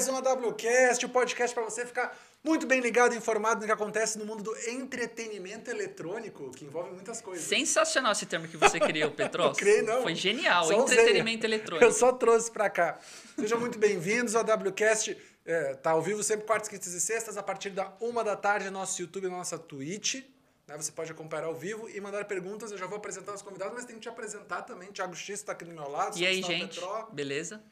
mais um AWCast, o podcast para você ficar muito bem ligado e informado no que acontece no mundo do entretenimento eletrônico, que envolve muitas coisas. Sensacional esse termo que você criou, Petros. Não criei, não. Foi genial, Só usei. entretenimento eletrônico. Eu só trouxe para cá. Sejam muito bem-vindos ao AWCast. É, tá ao vivo sempre quartas, quintas e sextas, a partir da uma da tarde, no nosso YouTube e nossa Twitch. Né? Você pode acompanhar ao vivo e mandar perguntas. Eu já vou apresentar os convidados, mas tem que te apresentar também. Thiago X está aqui do meu lado. E aí, gente? Petró. Beleza?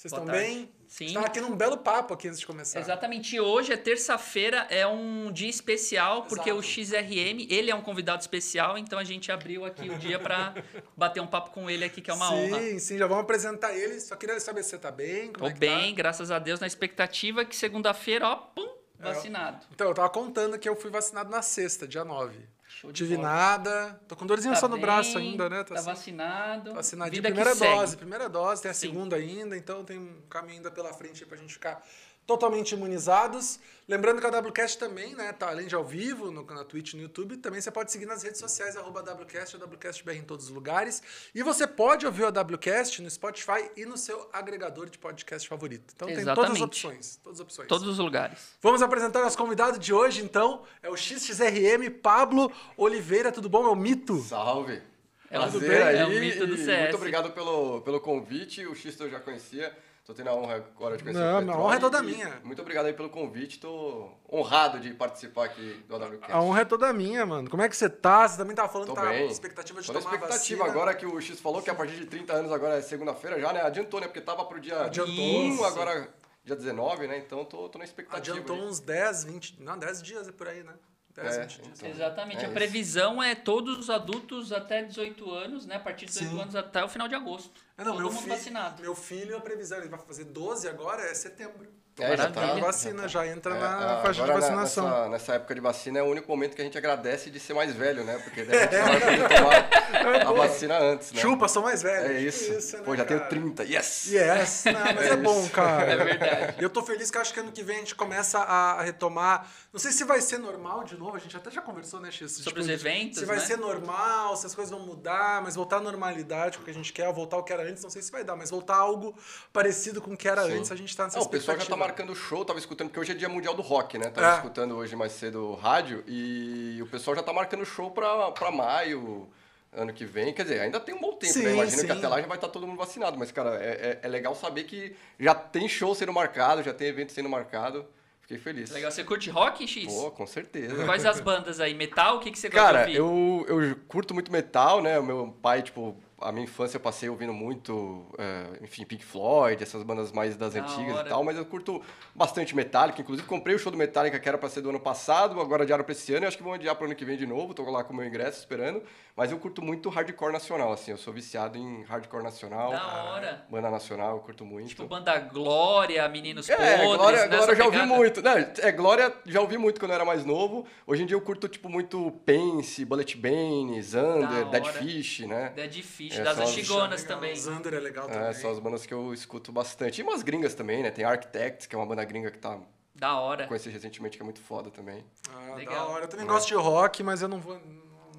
Vocês Boa estão tarde. bem? Sim. Estão aqui num belo papo aqui antes de começar. Exatamente. E hoje é terça-feira, é um dia especial, porque Exato. o XRM, ele é um convidado especial, então a gente abriu aqui o dia para bater um papo com ele aqui, que é uma sim, honra. Sim, já vamos apresentar ele. Só queria saber se você tá bem. Como Tô é que bem, Tá? graças a Deus, na expectativa que segunda-feira, ó, pum, É. vacinado. Então, eu tava contando que eu fui vacinado na sexta, dia 9. Show Tive bola. nada. Tô com dorzinha Tá só no bem, braço ainda, né? Tá, assim, vacinado. Vacinadinho. Vida que Primeira dose, primeira dose, tem a Sim. segunda ainda, então tem um caminho ainda pela frente pra gente ficar totalmente imunizados. Lembrando que a WCast também, né, tá além de ao vivo, no, na Twitch e no YouTube, também você pode seguir nas redes sociais, arroba WCast, WCastBR em todos os lugares. E você pode ouvir o WCast no Spotify e no seu agregador de podcast favorito. Então tem todas as Exatamente. opções. Todas as opções. Todos os lugares. Vamos apresentar nosso convidado de hoje, então. É o XXRM Pablo Oliveira. Tudo bom? É o Mito? Salve! É o- Prazer tudo bem? aí. É o mito do e CS. Muito obrigado pelo, pelo convite. O X eu já conhecia. Tô tendo a honra agora de conhecer Não, o a Petroli honra é toda minha. Muito obrigado aí pelo convite. Tô honrado de participar aqui do AWCast. A honra é toda minha, mano. Como é que você tá? Você também tava falando Tô que tá bem. expectativa de Tô tomar expectativa agora que o X falou que a partir de 30 anos agora é segunda-feira já, né? Adiantou, né? Porque tava pro dia Adiantou. 1, Isso. agora dia 19, né? Então tô, tô na expectativa. Adiantou aí. uns 10, 20... Não, 10 dias é por aí, né? 10, É, 20 dias. então. Exatamente. É a isso. previsão é todos os adultos até 18 anos, né? A partir de 18 Sim. anos até o final de agosto. É, não, Todo meu mundo filho, vacinado. meu filho, a previsão, ele vai fazer 12 agora, é setembro. É, já tá. A vacina já entra É, na ah, faixa de agora, vacinação. Nessa, nessa época de vacina é o único momento que a gente agradece de ser mais velho, né? Porque daí a gente vai poder tomar a vacina antes, né? Chupa, sou mais velho. É isso. né, Pô, já tenho cara? 30. Yes! Yes, não, mas é, bom, cara. É verdade. E eu tô feliz que eu acho que ano que vem a gente começa a retomar. Não sei se vai ser normal de novo, a gente até já conversou, né, X? Sobre os eventos, Se vai né? ser normal, se as coisas vão mudar, mas voltar à normalidade, o que a gente quer, voltar ao que era antes, não sei se vai dar, mas voltar a algo parecido com o que era Sim. antes, a gente tá nessa Ah, o pessoal já tá. Marcando show, tava escutando, porque hoje é dia mundial do rock, né? Tava É. escutando hoje mais cedo o rádio e o pessoal já tá marcando show pra, pra maio, ano que vem. Quer dizer, ainda tem um bom tempo, Sim, né? Imagina sim. que até lá já vai estar todo mundo vacinado. Mas, cara, é, é, é legal saber que já tem show sendo marcado, já tem evento sendo marcado. Fiquei feliz. Legal. Você curte rock, X? Pô, com certeza. Quais as bandas aí? Metal? O que, que você gosta Cara, de ouvir? eu, eu curto muito metal, né? O meu pai, tipo, a minha infância eu passei ouvindo muito, é, enfim, Pink Floyd, essas bandas mais das Da antigas hora. e tal, mas eu curto bastante Metallica. Inclusive, comprei o show do Metallica que era pra ser do ano passado, agora adiaram pra esse ano e acho que vão adiar pro ano que vem de novo. Tô lá com o meu ingresso esperando. Mas eu curto muito hardcore nacional, assim. Eu sou viciado em hardcore nacional. Da hora. Banda nacional, eu curto muito. Tipo, banda Glória, Meninos É, Podres, Glória, Glória eu já ouvi muito. Não, é, Glória já ouvi muito quando eu era mais novo. Hoje em dia eu curto, tipo, muito Pense, Bullet Bane, Zander, Da Dead. Fish, né? Dead Fish, É, das antigonas também. Xander é legal É, também. são as bandas que eu escuto bastante. E umas gringas também, né? Tem Architects, que é uma banda gringa que tá Da hora. conheci recentemente, que é muito foda também. Ah, Legal. da hora. Eu também gosto de rock, mas eu não vou,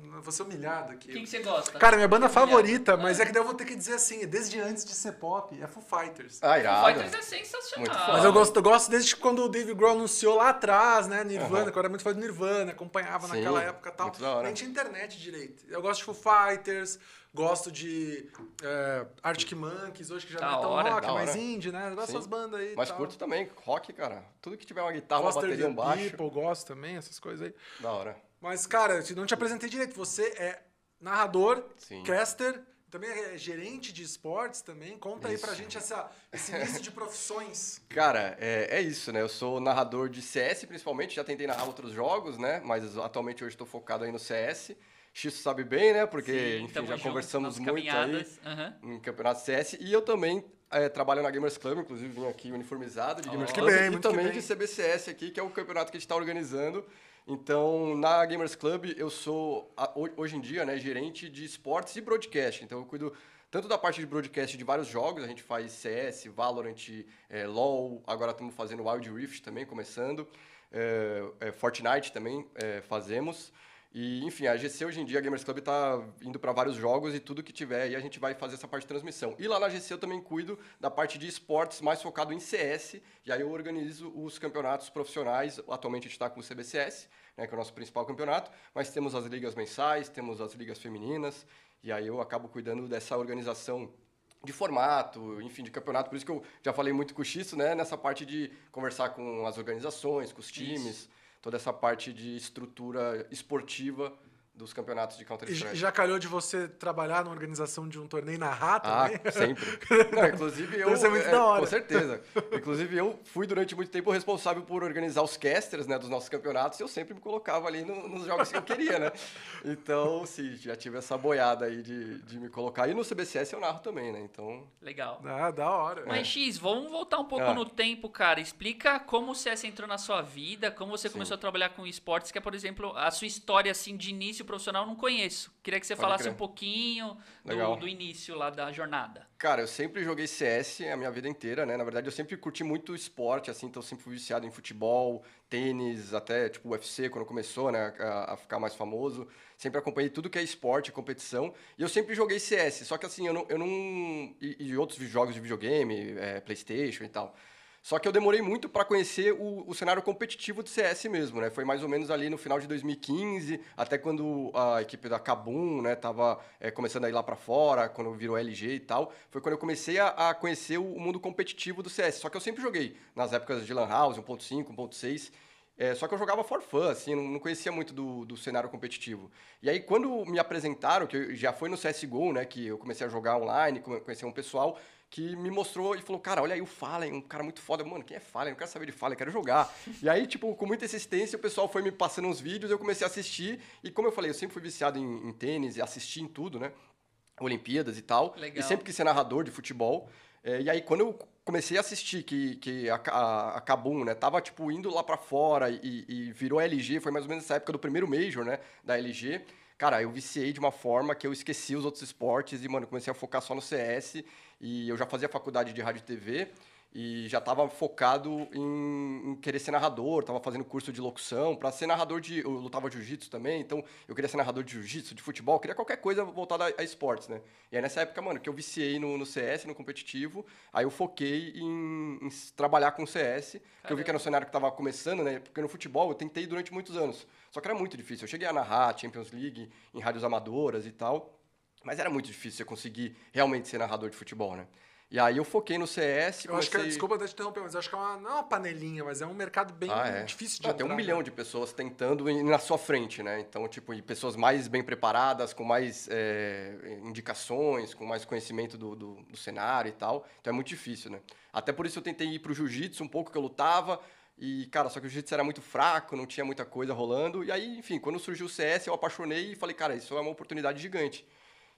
não vou ser humilhado aqui. O que, você gosta? Cara, minha banda favorita, Obrigado. mas é que daí eu vou ter que dizer assim, desde antes de ser pop, é Foo Fighters. Ah, Foo irado. Fighters é sensacional. Muito foda. Mas eu gosto, eu gosto desde quando o Dave Grohl anunciou lá atrás, né? Nirvana, Aham. que eu era muito fã do Nirvana, acompanhava Sim, naquela época e tal. muito da hora. Nem tinha internet direito. Eu gosto de Foo Fighters, gosto de é, Arctic Monkeys, hoje que já Da não é tão hora, rock, mais hora. indie, né? Eu gosto dessas bandas aí. Mas tal. curto também, rock, cara. Tudo que tiver uma guitarra, uma Foster bateria, the um baixo. People, gosto também, essas coisas aí. Da hora. Mas, cara, eu não te apresentei direito. Você é narrador, Sim. caster, também é gerente de esportes também. Conta aí pra Isso. gente essa, esse misto de profissões. Cara, é, é isso, né? Eu sou narrador de CS, principalmente. Já tentei narrar outros jogos, né? Mas atualmente hoje estou focado aí no CS. X sabe bem, né? Porque, Sim, enfim, já conversamos muito aí. Aham. em campeonato CS e eu também é, trabalho na Gamers Club, inclusive vim aqui uniformizado de Ó. Gamers Que Club bem, e também de CBCS aqui, que é o campeonato que a gente está organizando. Então, na Gamers Club, eu sou, hoje em dia, né, gerente de esportes e broadcast. Então, eu cuido tanto da parte de broadcast de vários jogos, a gente faz CS, Valorant, é, LoL, agora estamos fazendo Wild Rift também, começando. É, Fortnite também fazemos. E, enfim, a GC hoje em dia, a Gamers Club está indo para vários jogos e tudo que tiver, e a gente vai fazer essa parte de transmissão. E lá na GC eu também cuido da parte de esportes mais focado em CS, e aí eu organizo os campeonatos profissionais. Atualmente a gente está com o CBCS, né, que é o nosso principal campeonato, mas temos as ligas mensais, temos as ligas femininas, e aí eu acabo cuidando dessa organização de formato, enfim, de campeonato. Por isso que eu já falei muito com o Xisto, né, nessa parte de conversar com as organizações, com os times. Isso toda essa parte de estrutura esportiva dos campeonatos de Counter-Strike. E já calhou de você trabalhar na organização de um torneio na Rata? Ah, sempre. Não, inclusive eu. Isso é muito é, da hora. Com certeza. Inclusive eu fui durante muito tempo responsável por organizar os casters né, dos nossos campeonatos e eu sempre me colocava ali no, nos jogos que eu queria, né? Então, sim, já tive essa boiada aí de, de me colocar. E no CBCS eu narro também, né? Então. Legal. Ah, da hora. Mas, é. X, vamos voltar um pouco ah. no tempo, cara. Explica como o CS entrou na sua vida, como você sim. começou a trabalhar com esportes, que é, por exemplo, a sua história assim de início profissional não conheço. Queria que você Pode falasse crer. um pouquinho do, do, início lá da jornada. Cara, eu sempre joguei CS a minha vida inteira, né? Na verdade, eu sempre curti muito esporte, assim, então eu sempre fui viciado em futebol, tênis, até tipo UFC, quando começou, né, a, a ficar mais famoso. Sempre acompanhei tudo que é esporte, competição. E eu sempre joguei CS, só que assim, eu não. Eu não e, e outros jogos de videogame, é, PlayStation e tal. Só que eu demorei muito para conhecer o, o, cenário competitivo do CS mesmo, né? Foi mais ou menos ali no final de 2015, até quando a equipe da Kabum, né, tava é, começando a ir lá para fora, quando virou LG e tal. Foi quando eu comecei a, a, conhecer o mundo competitivo do CS. Só que eu sempre joguei nas épocas de Lan House, 1.5, 1.6. É, só que eu jogava for fun, assim, não, conhecia muito do, do, cenário competitivo. E aí, quando me apresentaram, que já foi no CSGO, né, que eu comecei a jogar online, conhecer um pessoal, que me mostrou e falou, cara, olha aí o Fallen, um cara muito foda. Mano, quem é Fallen? Eu não quero saber de Fallen, quero jogar. e aí, tipo, com muita insistência, o pessoal foi me passando uns vídeos, eu comecei a assistir. E como eu falei, eu sempre fui viciado em, em tênis e assisti em tudo, né? Olimpíadas e tal. Legal. E sempre quis ser narrador de futebol. É, e aí, quando eu comecei a assistir que, que a, a, a Kabum, né, tava, tipo, indo lá para fora e, e virou LG, foi mais ou menos nessa época do primeiro Major, né, da LG cara, eu viciei de uma forma que eu esqueci os outros esportes e, mano, comecei a focar só no CS e eu já fazia faculdade de rádio e TV e já estava focado em, em, querer ser narrador, estava fazendo curso de locução para ser narrador de. Eu lutava jiu-jitsu também, então eu queria ser narrador de jiu-jitsu, de futebol, queria qualquer coisa voltada a, a, esportes, né? E aí nessa época, mano, que eu viciei no, no CS, no competitivo, aí eu foquei em, em trabalhar com CS, que eu vi que era um cenário que estava começando, né? Porque no futebol eu tentei durante muitos anos, só que era muito difícil. Eu cheguei a narrar Champions League em rádios amadoras e tal, mas era muito difícil você conseguir realmente ser narrador de futebol, né? E aí eu foquei no CS. Eu comecei... acho que, desculpa te interromper, mas acho que é uma, não é uma panelinha, mas é um mercado bem ah, é. difícil de não, entrar, Tem um milhão né? de pessoas tentando ir na sua frente, né? Então, tipo, e pessoas mais bem preparadas, com mais é, indicações, com mais conhecimento do, do, do, cenário e tal. Então é muito difícil, né? Até por isso eu tentei ir pro jiu-jitsu um pouco que eu lutava. E, cara, só que o jiu-jitsu era muito fraco, não tinha muita coisa rolando. E aí, enfim, quando surgiu o CS, eu apaixonei e falei, cara, isso é uma oportunidade gigante.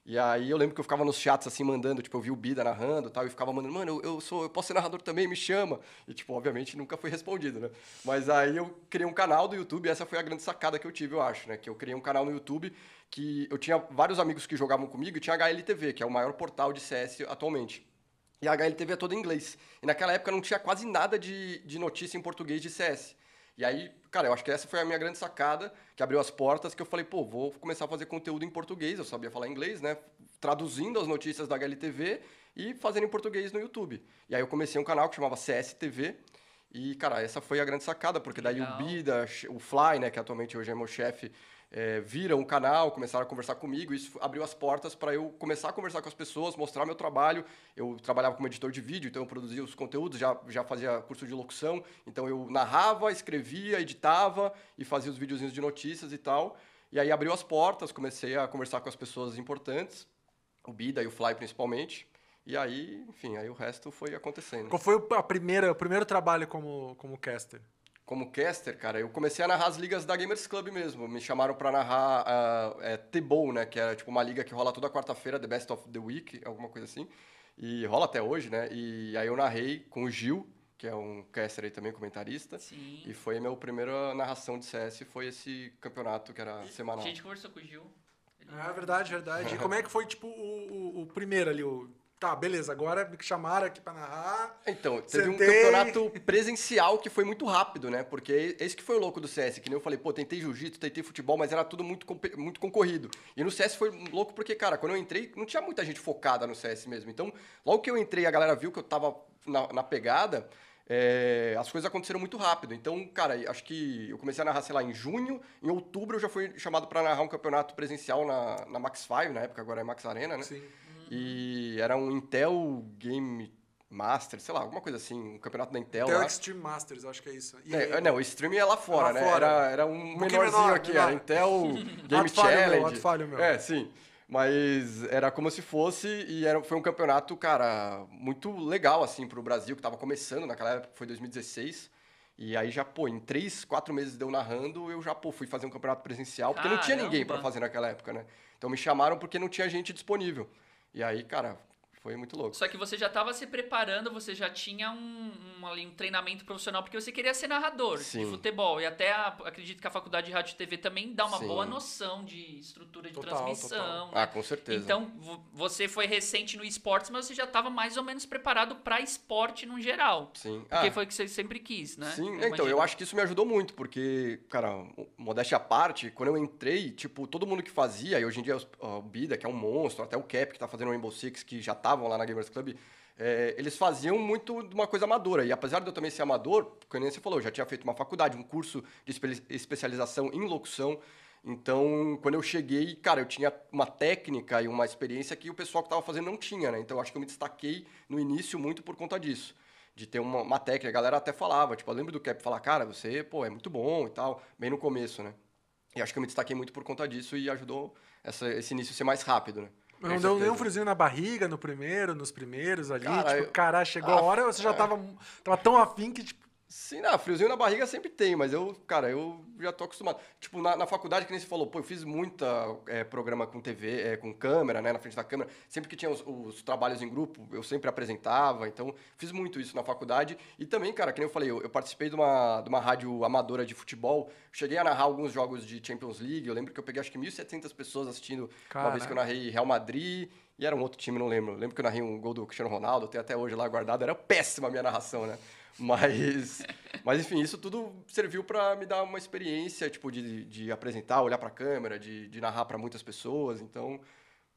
E aí eu lembro que eu ficava nos chats assim mandando, tipo, eu vi o Bida narrando tal, e ficava mandando, mano, eu, eu, sou, eu posso ser narrador também, me chama. E, tipo, obviamente nunca foi respondido, né? Mas aí eu criei um canal do YouTube, e essa foi a grande sacada que eu tive, eu acho, né? Que eu criei um canal no YouTube que eu tinha vários amigos que jogavam comigo e tinha a HLTV, que é o maior portal de CS atualmente. E a HLTV é toda em inglês. E naquela época não tinha quase nada de, de notícia em português de CS. E aí, cara, eu acho que essa foi a minha grande sacada, que abriu as portas, que eu falei, pô, vou começar a fazer conteúdo em português, eu sabia falar inglês, né? Traduzindo as notícias da HLTV e fazendo em português no YouTube. E aí eu comecei um canal que chamava CSTV, e, cara, essa foi a grande sacada, porque daí Legal. o Bida, o Fly, né, que atualmente hoje é meu chefe, é, viram o canal, começaram a conversar comigo, isso abriu as portas para eu começar a conversar com as pessoas, mostrar meu trabalho. Eu trabalhava como editor de vídeo, então eu produzia os conteúdos, já, já fazia curso de locução, então eu narrava, escrevia, editava e fazia os videozinhos de notícias e tal. E aí abriu as portas, comecei a conversar com as pessoas importantes, o Bida e o Fly principalmente. E aí, enfim, aí o resto foi acontecendo. Qual foi a primeira, o primeiro trabalho como, como caster? Como caster, cara, eu comecei a narrar as ligas da Gamers Club mesmo. Me chamaram para narrar uh, é, T-Bowl, né? Que é tipo uma liga que rola toda quarta-feira, The Best of the Week, alguma coisa assim. E rola até hoje, né? E aí eu narrei com o Gil, que é um caster aí também, comentarista. Sim. E foi a minha primeira narração de CS, foi esse campeonato que era semanal. A gente conversou com o Gil. É verdade, verdade. E como é que foi, tipo, o, o, o primeiro ali, o tá, beleza, agora me chamaram aqui pra narrar. Então, teve sentei. um campeonato presencial que foi muito rápido, né? Porque esse que foi o louco do CS, que nem eu falei, pô, tentei jiu-jitsu, tentei futebol, mas era tudo muito, muito concorrido. E no CS foi louco porque, cara, quando eu entrei, não tinha muita gente focada no CS mesmo. Então, logo que eu entrei, a galera viu que eu tava na, na pegada, é, as coisas aconteceram muito rápido. Então, cara, acho que eu comecei a narrar, sei lá, em junho. Em outubro eu já fui chamado para narrar um campeonato presencial na, na Max 5, na época, agora é Max Arena, né? Sim. E era um Intel Game Master, sei lá, alguma coisa assim, um campeonato da Intel. Intel lá. Extreme Masters, acho que é isso. E, é, não, o Stream é lá fora, lá né? Fora. Era, era um, um menorzinho menor, aqui, menor. era Intel Game Challenge. Meu, falho, meu. É, sim. Mas era como se fosse, e era, foi um campeonato, cara, muito legal, assim, pro Brasil, que tava começando, naquela época foi 2016. E aí já, pô, em três, quatro meses deu narrando, eu já, pô, fui fazer um campeonato presencial, porque Caramba. não tinha ninguém para fazer naquela época, né? Então me chamaram porque não tinha gente disponível. E aí, cara, foi muito louco. Só que você já estava se preparando, você já tinha um, um, ali, um treinamento profissional, porque você queria ser narrador Sim. de futebol. E até a, acredito que a faculdade de rádio e TV também dá uma Sim. boa noção de estrutura de total, transmissão. Total. Né? Ah, com certeza. Então, você foi recente no esportes, mas você já estava mais ou menos preparado para esporte no geral. Sim. Porque ah, foi o que você sempre quis, né? Sim, eu então, eu acho que isso me ajudou muito, porque, cara, modéstia à parte, quando eu entrei, tipo, todo mundo que fazia, e hoje em dia o Bida, que é um monstro, até o Cap, que está fazendo o Rainbow Six, que já tá estavam lá na Gamers Club, é, eles faziam muito de uma coisa amadora. E apesar de eu também ser amador, como você falou, eu já tinha feito uma faculdade, um curso de espe especialização em locução. Então, quando eu cheguei, cara, eu tinha uma técnica e uma experiência que o pessoal que estava fazendo não tinha, né? Então, acho que eu me destaquei no início muito por conta disso. De ter uma, uma técnica. A galera até falava, tipo, eu lembro do Cap falar, cara, você, pô, é muito bom e tal, bem no começo, né? E acho que eu me destaquei muito por conta disso e ajudou essa, esse início a ser mais rápido, né? Não deu nenhum friozinho na barriga no primeiro, nos primeiros ali? Cara, tipo, eu... caralho, chegou a, a hora você já tava, tava tão afim que, tipo, Sim, não, friozinho na barriga sempre tem, mas eu, cara, eu já tô acostumado. Tipo, na, na faculdade, que nem você falou, pô, eu fiz muita é, programa com TV, é, com câmera, né, na frente da câmera. Sempre que tinha os, os, trabalhos em grupo, eu sempre apresentava, então fiz muito isso na faculdade. E também, cara, que nem eu falei, eu, eu participei de uma, de uma rádio amadora de futebol, cheguei a narrar alguns jogos de Champions League, eu lembro que eu peguei acho que 1.700 pessoas assistindo Caraca. uma vez que eu narrei Real Madrid e era um outro time, não lembro. Eu lembro que eu narrei um gol do Cristiano Ronaldo, tenho até hoje lá guardado, era péssima a minha narração, né? Mas, mas enfim, isso tudo serviu para me dar uma experiência, tipo, de, de apresentar, olhar para a câmera, de, de narrar para muitas pessoas. Então,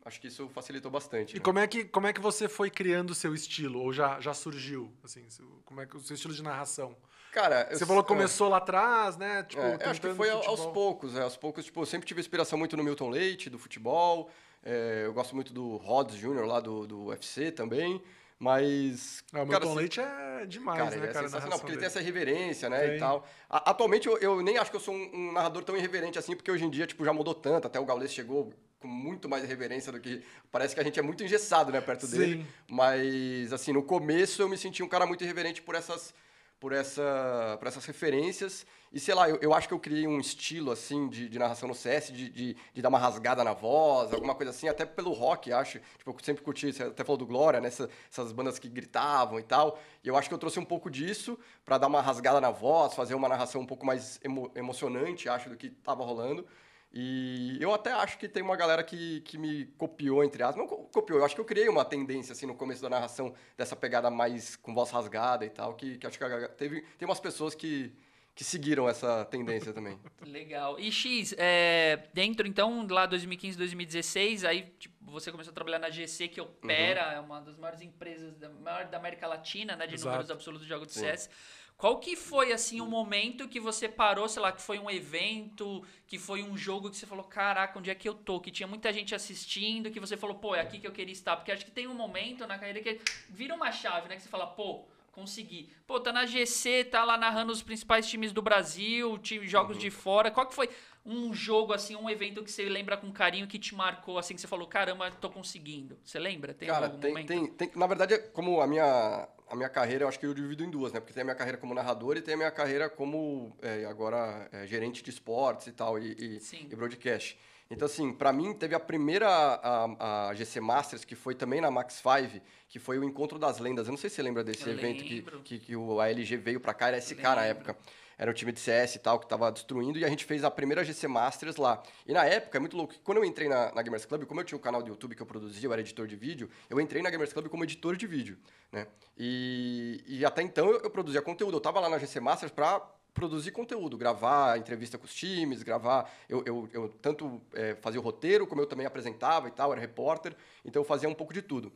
acho que isso facilitou bastante. E né? como é que como é que você foi criando o seu estilo ou já, já surgiu assim, como é que o seu estilo de narração? Cara, você eu, falou que começou é, lá atrás, né? Tipo, é, acho que foi aos poucos, é, aos poucos, tipo, eu sempre tive inspiração muito no Milton Leite, do futebol. É, eu gosto muito do Rods Jr. lá do, do UFC também. Mas. Ah, o Milton Leite é demais, cara, né, é cara? Sensacional, porque ele tem essa reverência, né? Tem. E tal. atualmente eu, eu, nem acho que eu sou um, um, narrador tão irreverente assim, porque hoje em dia, tipo, já mudou tanto. Até o Gaules chegou com muito mais reverência do que. Parece que a gente é muito engessado, né, perto Sim. dele. Mas, assim, no começo eu me senti um cara muito irreverente por essas por, essa, por essas referências. E sei lá, eu, eu acho que eu criei um estilo assim de, de narração no CS, de, de, de, dar uma rasgada na voz, alguma coisa assim, até pelo rock, acho. Tipo, eu sempre curti, você até falou do Glória, né? Essas, essas bandas que gritavam e tal. E eu acho que eu trouxe um pouco disso para dar uma rasgada na voz, fazer uma narração um pouco mais emo, emocionante, acho, do que estava rolando. E eu até acho que tem uma galera que, que me copiou, entre aspas. Não copiou, eu acho que eu criei uma tendência, assim, no começo da narração, dessa pegada mais com voz rasgada e tal, que, que acho que teve, tem umas pessoas que, que seguiram essa tendência também. Legal. E X, é, dentro, então, lá 2015, 2016, aí tipo, você começou a trabalhar na GC, que opera, uhum. é uma das maiores empresas da, maior da América Latina, né, de Exato. números absolutos de jogos de CS. Qual que foi, assim, o um momento que você parou, sei lá, que foi um evento, que foi um jogo que você falou, caraca, onde é que eu tô? Que tinha muita gente assistindo, que você falou, pô, é aqui que eu queria estar. Porque acho que tem um momento na carreira que vira uma chave, né? Que você fala, pô, consegui. Pô, tá na GC, tá lá narrando os principais times do Brasil, time, jogos uhum. de fora. Qual que foi um jogo, assim, um evento que você lembra com carinho, que te marcou, assim, que você falou, caramba, tô conseguindo? Você lembra? Tem Cara, algum tem, momento? Tem, tem, na verdade, como a minha a minha carreira, eu acho que eu divido em duas, né? Porque tem a minha carreira como narrador e tem a minha carreira como, é, agora, é, gerente de esportes e tal, e, e, e broadcast. Então, assim, para mim, teve a primeira, a, a, GC Masters, que foi também na Max 5, que foi o Encontro das Lendas. Eu não sei se você lembra desse eu evento que, que, que, o ALG veio para cá, era SK na época. Era um time de CS e tal, que tava destruindo, e a gente fez a primeira GC Masters lá. E na época, é muito louco, quando eu entrei na, na Gamers Club, como eu tinha um canal do YouTube que eu produzia, eu era editor de vídeo, eu entrei na Gamers Club como editor de vídeo, né? E, e até então eu, eu produzia conteúdo, eu tava lá na GC Masters pra produzir conteúdo, gravar entrevista com os times, gravar. Eu, eu, eu tanto é, fazia o roteiro, como eu também apresentava e tal, era repórter, então eu fazia um pouco de tudo.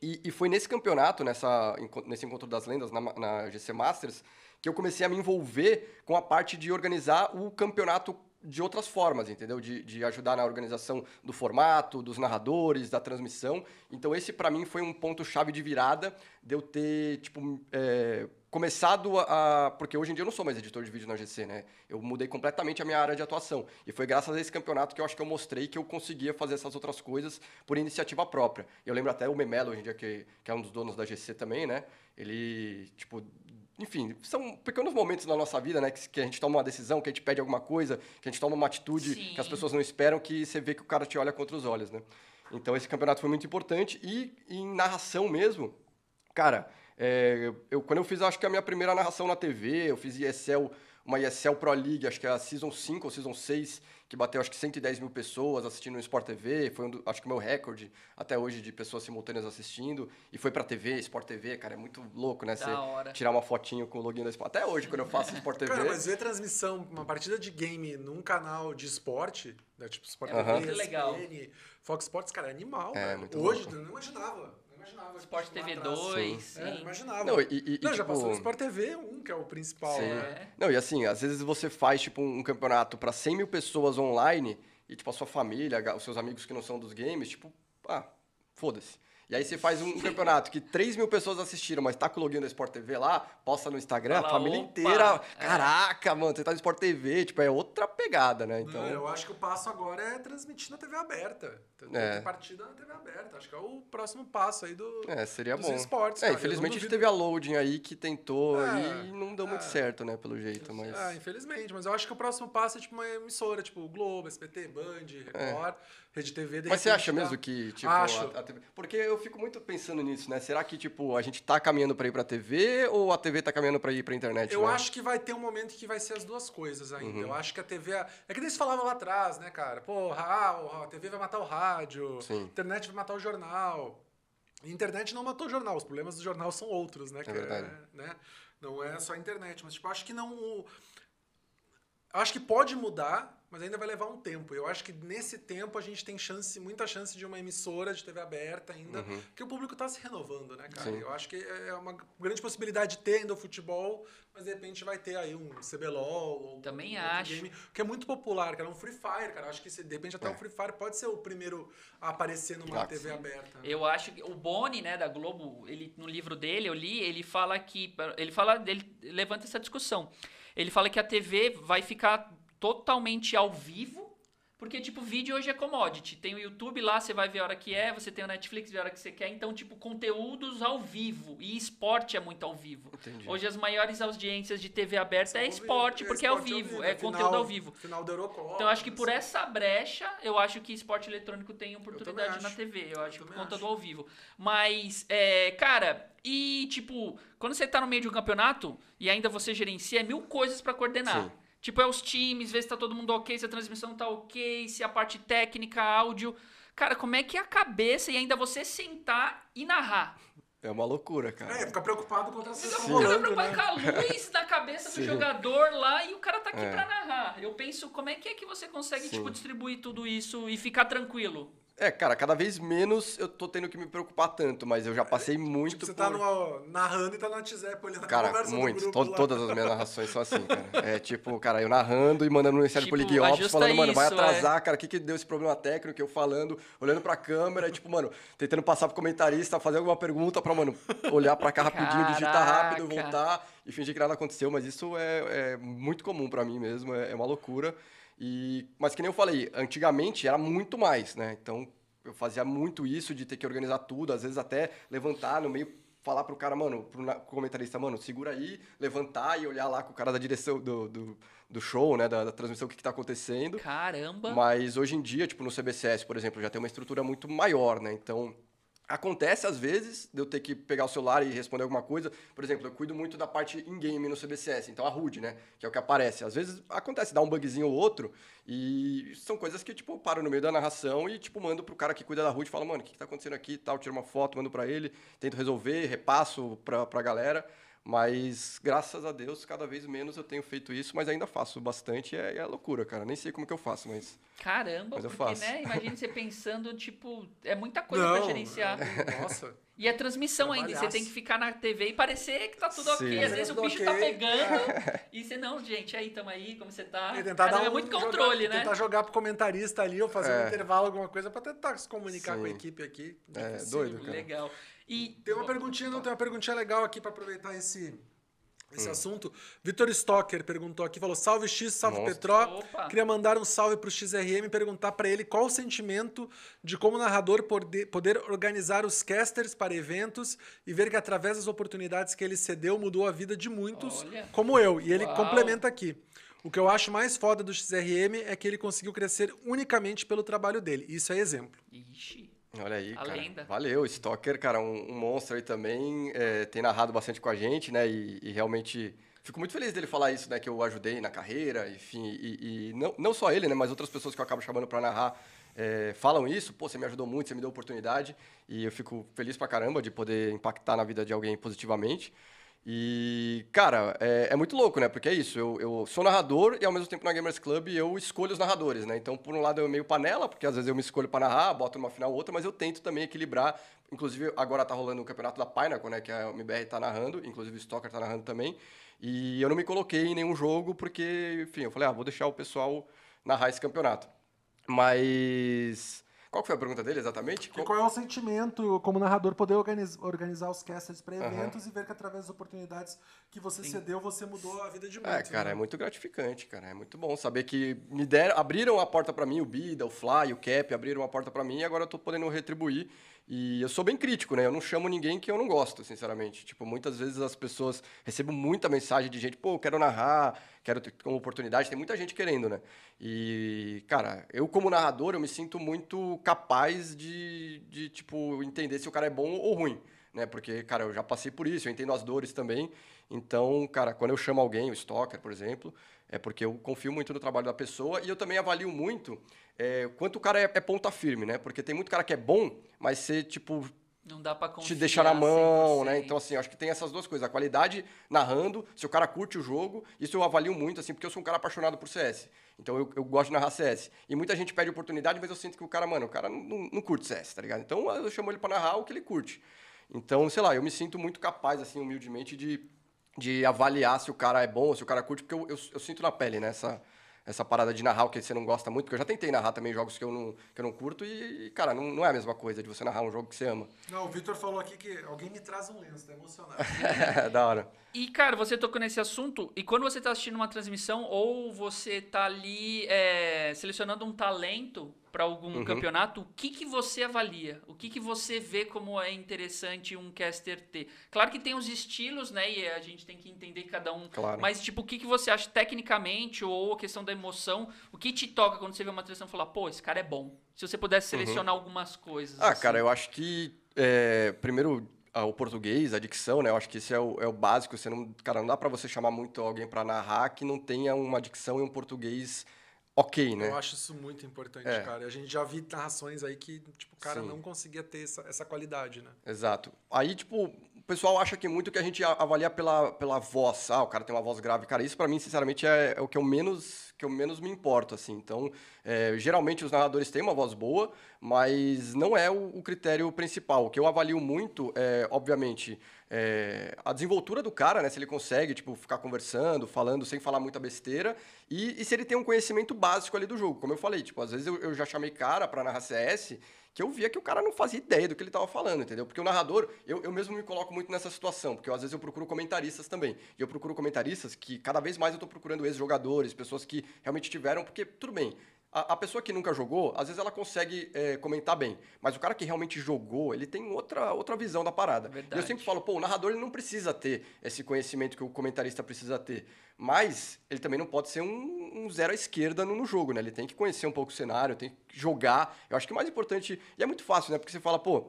E, e foi nesse campeonato, nessa, nesse encontro das lendas, na, na GC Masters, que eu comecei a me envolver com a parte de organizar o campeonato de outras formas, entendeu? De, de ajudar na organização do formato, dos narradores, da transmissão. Então, esse, para mim, foi um ponto-chave de virada de eu ter, tipo, é, começado a. Porque hoje em dia eu não sou mais editor de vídeo na GC, né? Eu mudei completamente a minha área de atuação. E foi graças a esse campeonato que eu acho que eu mostrei que eu conseguia fazer essas outras coisas por iniciativa própria. Eu lembro até o Memelo, hoje em dia, que, que é um dos donos da GC também, né? Ele, tipo, enfim, são pequenos momentos na nossa vida, né? Que, que, a gente toma uma decisão, que a gente pede alguma coisa, que a gente toma uma atitude Sim. que as pessoas não esperam, que você vê que o cara te olha contra os olhos, né? Então esse campeonato foi muito importante. E em narração mesmo, cara, é, eu, quando eu fiz, acho que a minha primeira narração na TV, eu fiz ESL, uma ESL Pro League, acho que é a Season 5 ou Season 6, que bateu acho que 110 mil pessoas assistindo no Sport TV, foi um do, acho que o meu recorde até hoje de pessoas simultâneas assistindo, e foi pra TV, Sport TV, cara, é muito louco, né? Você tirar uma fotinho com o login da Sport. Até hoje, quando eu faço Sport TV. Cara, mas ver transmissão, uma partida de game num canal de esporte, né, tipo Sport é TV, muito legal. Fox Sports, cara, é animal, é, Hoje, louco. eu não imaginava imaginava. Sport TV 2. É, imaginava. Não, e, e, não e, já tipo... passou no Sport TV 1, que é o principal, Sim. né? Não, e assim, às vezes você faz tipo um campeonato para 100 mil pessoas online e, tipo, a sua família, os seus amigos que não são dos games, tipo, ah, foda-se. E aí você faz um, campeonato que 3 mil pessoas assistiram, mas tá com o login da Sport TV lá, posta no Instagram, Fala, a família opa, inteira. É. Caraca, mano, você tá no Sport TV, tipo, é outra pegada, né? Então... Não, eu acho que o passo agora é transmitir na TV aberta. É. Ter partida na TV aberta. Acho que é o próximo passo aí do, é, seria dos bom. esportes. É, infelizmente a gente teve a loading aí que tentou é, e não deu muito é. certo, né, pelo jeito. Mas... É, infelizmente. Mas eu acho que o próximo passo é tipo uma emissora, tipo Globo, SBT, Band, Record. Rede TV Mas você acha mesmo que, tipo, Acho. A, a TV... Porque eu fico muito pensando nisso, né? Será que, tipo, a gente tá caminhando para ir pra TV ou a TV tá caminhando para ir pra internet? Eu né? acho que vai ter um momento que vai ser as duas coisas ainda. Uhum. Eu acho que a TV. É, é que nem se falava lá atrás, né, cara? Pô, ah, a TV vai matar o rádio, Sim. a internet vai matar o jornal. A internet não matou o jornal, os problemas do jornal são outros, né? É verdade. É, né? Não é só a internet, mas, tipo, acho que não. Acho que pode mudar, mas ainda vai levar um tempo. Eu acho que nesse tempo a gente tem chance, muita chance de uma emissora de TV aberta ainda, uhum. porque o público está se renovando, né, cara? Sim. Eu acho que é uma grande possibilidade de ter ainda o futebol, mas de repente vai ter aí um CBLOL ou Também um acho. game, que é muito popular, cara, um Free Fire, cara. Eu acho que de repente até é. o Free Fire pode ser o primeiro a aparecer numa claro, TV sim. aberta. Né? Eu acho que o Boni, né, da Globo, ele no livro dele, eu li, ele fala que ele fala, ele levanta essa discussão. Ele fala que a TV vai ficar totalmente ao vivo. Porque, tipo, vídeo hoje é commodity. Tem o YouTube lá, você vai ver a hora que é, você tem o Netflix, ver a hora que você quer. Então, tipo, conteúdos ao vivo. E esporte é muito ao vivo. Entendi. Hoje as maiores audiências de TV aberta é esporte, porque é, ao vivo. Ao vivo. É, final, conteúdo ao vivo. Final da Eurocopa. Então, acho que por assim. essa brecha, eu acho que esporte eletrônico tem oportunidade na TV. Eu acho eu que por conta acho. do ao vivo. Mas, é, cara, e, tipo, quando você tá no meio de um campeonato e ainda você gerencia, é mil coisas para coordenar. Sim. Tipo, é os times, ver se tá todo mundo ok, se a transmissão tá ok, se a parte técnica, áudio. Cara, como é que é a cabeça e ainda você sentar e narrar? É uma loucura, cara. É, fica preocupado com a transmissão Fica rolando, né? com a luz na cabeça do jogador lá e o cara tá aqui é. pra narrar. Eu penso, como é que é que você consegue, tipo, distribuir tudo isso e ficar tranquilo? É, cara, cada vez menos eu tô tendo que me preocupar tanto, mas eu já passei tipo, muito. Tipo, você tá por... tá numa, narrando e tá no WhatsApp olhando cara, a conversa muito. do grupo Todas as minhas narrações são assim, cara. É tipo, cara, eu narrando e mandando mensagem tipo, pro League Ops, falando, mano, vai atrasar, é. cara, o que, que deu esse problema técnico? Eu falando, olhando pra câmera, e, tipo, mano, tentando passar pro comentarista, fazer alguma pergunta pra, mano, olhar pra cá rapidinho, Caraca. digitar rápido, voltar e fingir que nada aconteceu, mas isso é, é muito comum pra mim mesmo, é, é uma loucura. E, mas que nem eu falei, antigamente era muito mais, né? Então, eu fazia muito isso de ter que organizar tudo, às vezes até levantar no meio, falar pro cara, mano, pro comentarista, mano, segura aí, levantar e olhar lá com o cara da direção do, do, do show, né, da, da, transmissão, o que, que tá acontecendo. Caramba! Mas hoje em dia, tipo, no CBCS, por exemplo, já tem uma estrutura muito maior, né? Então, Acontece às vezes de eu ter que pegar o celular e responder alguma coisa. Por exemplo, eu cuido muito da parte in-game no CBCS, então a HUD, né? Que é o que aparece. Às vezes acontece, dá um bugzinho ou outro, e são coisas que, tipo, eu paro no meio da narração e, tipo, mando pro cara que cuida da HUD e falo, mano, o que, que tá acontecendo aqui tal, tiro uma foto, mando para ele, tento resolver, repasso pra, pra galera. Mas, graças a Deus, cada vez menos eu tenho feito isso, mas ainda faço bastante. É, é loucura, cara. Nem sei como que eu faço, mas. Caramba, mas eu porque, faço. né? Imagina você pensando, tipo, é muita coisa Não, pra gerenciar. é, Nossa. E a transmissão ainda, você tem que ficar na TV e parecer que tá tudo ok. Sim. Às vezes o Tudo bicho ok. tá pegando e você, não, gente, aí, tamo aí, como você tá? E tentar Caramba, dar é um, muito jogar- controle, né? Tentar jogar pro comentarista ali ou fazer um É. intervalo, alguma coisa, pra tentar se comunicar Sim. com a equipe aqui. É, Difícil. doido, cara. Legal. E Tem uma perguntinha, não, tem uma perguntinha legal aqui pra aproveitar esse, esse Hum. assunto. Vitor Stocker perguntou aqui, falou: Salve X, salve Monstro. Petró. Opa. Queria mandar um salve pro XRM e perguntar pra ele qual o sentimento de como narrador poder, poder organizar os casters para eventos e ver que através das oportunidades que ele cedeu mudou a vida de muitos, Olha. como eu. E ele Uau. complementa aqui. O que eu acho mais foda do XRM é que ele conseguiu crescer unicamente pelo trabalho dele. Isso é exemplo. Ixi. Olha aí, A cara. lenda. Valeu, Stalker, cara, um, um monstro aí também. é, tem narrado bastante com a gente, né? E, e realmente fico muito feliz dele falar isso, né? Que eu ajudei na carreira, enfim. E, e não, não só ele, né? Mas outras pessoas que eu acabo chamando pra narrar é, falam isso. Pô, você me ajudou muito, você me deu oportunidade. E eu fico feliz pra caramba de poder impactar na vida de alguém positivamente. E, cara, é, é muito louco, né? Porque é isso, eu, eu sou narrador e ao mesmo tempo na Gamers Club eu escolho os narradores, né? Então, por um lado, eu meio panela, porque às vezes eu me escolho para narrar, boto numa final ou outra, mas eu tento também equilibrar. Inclusive, agora tá rolando o campeonato da Pinnacle, né? Que a MBR tá narrando, inclusive o Stalker tá narrando também. E eu não me coloquei em nenhum jogo, porque, enfim, eu falei, ah, vou deixar o pessoal narrar esse campeonato. Mas. Qual que foi a pergunta dele exatamente? E qual é o sentimento como narrador poder organiz- organizar os casters para eventos e ver que através das oportunidades que você cedeu, você mudou a vida de muitos. É, cara, né? é muito gratificante, cara. É muito bom saber que me deram, abriram a porta pra mim, o Bida, o Fly, o Cap, abriram a porta pra mim e agora eu tô podendo retribuir. E eu sou bem crítico, né? Eu não chamo ninguém que eu não gosto, sinceramente. Tipo, muitas vezes as pessoas recebo muita mensagem de gente, pô, eu quero narrar, quero ter uma oportunidade, tem muita gente querendo, né? E, cara, eu como narrador, eu me sinto muito capaz de, de tipo, entender se o cara é bom ou ruim, né? Porque, cara, eu já passei por isso, eu entendo as dores também. Então, cara, quando eu chamo alguém, o Stalker, por exemplo, é porque eu confio muito no trabalho da pessoa e eu também avalio muito é, quanto o cara é, é ponta firme, né? Porque tem muito cara que é bom, mas você, tipo, Não dá pra confiar te deixar na mão, 100%. né? Então, assim, acho que tem essas duas coisas. A qualidade narrando, se o cara curte o jogo, isso eu avalio muito, assim, porque eu sou um cara apaixonado por CS. Então, eu, eu gosto de narrar CS. E muita gente pede oportunidade, mas eu sinto que o cara, mano, o cara não, não curte CS, tá ligado? Então, eu chamo ele pra narrar o que ele curte. Então, sei lá, eu me sinto muito capaz, assim, humildemente, de, de avaliar se o cara é bom, se o cara curte, porque eu, eu, eu sinto na pele, né? Essa, essa parada de narrar o que você não gosta muito, porque eu já tentei narrar também jogos que eu não, que eu não curto e, cara, não, não é a mesma coisa de você narrar um jogo que você ama. Não, o Vitor falou aqui que alguém me traz um lenço, tá emocionado. É, da hora. E, cara, você tocou nesse assunto, e quando você tá assistindo uma transmissão, ou você tá ali é, selecionando um talento para algum Uhum. campeonato, o que, que você avalia? O que, que você vê como é interessante um caster ter? Claro que tem os estilos, né? E a gente tem que entender cada um. Claro. Mas, tipo, o que, que você acha tecnicamente, ou a questão da emoção, o que te toca quando você vê uma transmissão e fala, pô, esse cara é bom? Se você pudesse selecionar algumas coisas. Uhum. Ah, assim. cara, eu acho que, é, primeiro, o português, a dicção, né? Eu acho que esse é o, é o básico. Você não, cara, não dá pra você chamar muito alguém pra narrar que não tenha uma dicção e um português ok, né? Eu acho isso muito importante, É. cara. A gente já vi narrações aí que, tipo, o cara Sim. não conseguia ter essa, essa qualidade, né? Exato. Aí, tipo, o pessoal acha que muito que a gente avalia pela, pela voz. Ah, o cara tem uma voz grave. Cara, isso pra mim, sinceramente, é, é o que eu menos que eu menos me importo, assim. Então, é, geralmente os narradores têm uma voz boa, mas não é o, o critério principal. O que eu avalio muito é, obviamente, é, a desenvoltura do cara, né? Se ele consegue, tipo, ficar conversando, falando, sem falar muita besteira. E, e se ele tem um conhecimento básico ali do jogo. Como eu falei, tipo, às vezes eu, eu já chamei cara pra narrar CS que eu via que o cara não fazia ideia do que ele estava falando, entendeu? Porque o narrador, eu, eu mesmo me coloco muito nessa situação, porque eu, às vezes eu procuro comentaristas também. E eu procuro comentaristas que cada vez mais eu estou procurando ex-jogadores, pessoas que realmente tiveram, porque, tudo bem, a, a pessoa que nunca jogou, às vezes ela consegue é, comentar bem, mas o cara que realmente jogou, ele tem outra, outra visão da parada. E eu sempre falo, pô, o narrador ele não precisa ter esse conhecimento que o comentarista precisa ter, mas ele também não pode ser um, um zero à esquerda no, no jogo, né? Ele tem que conhecer um pouco o cenário, tem que jogar. Eu acho que o mais importante, e é muito fácil, né? Porque você fala, pô,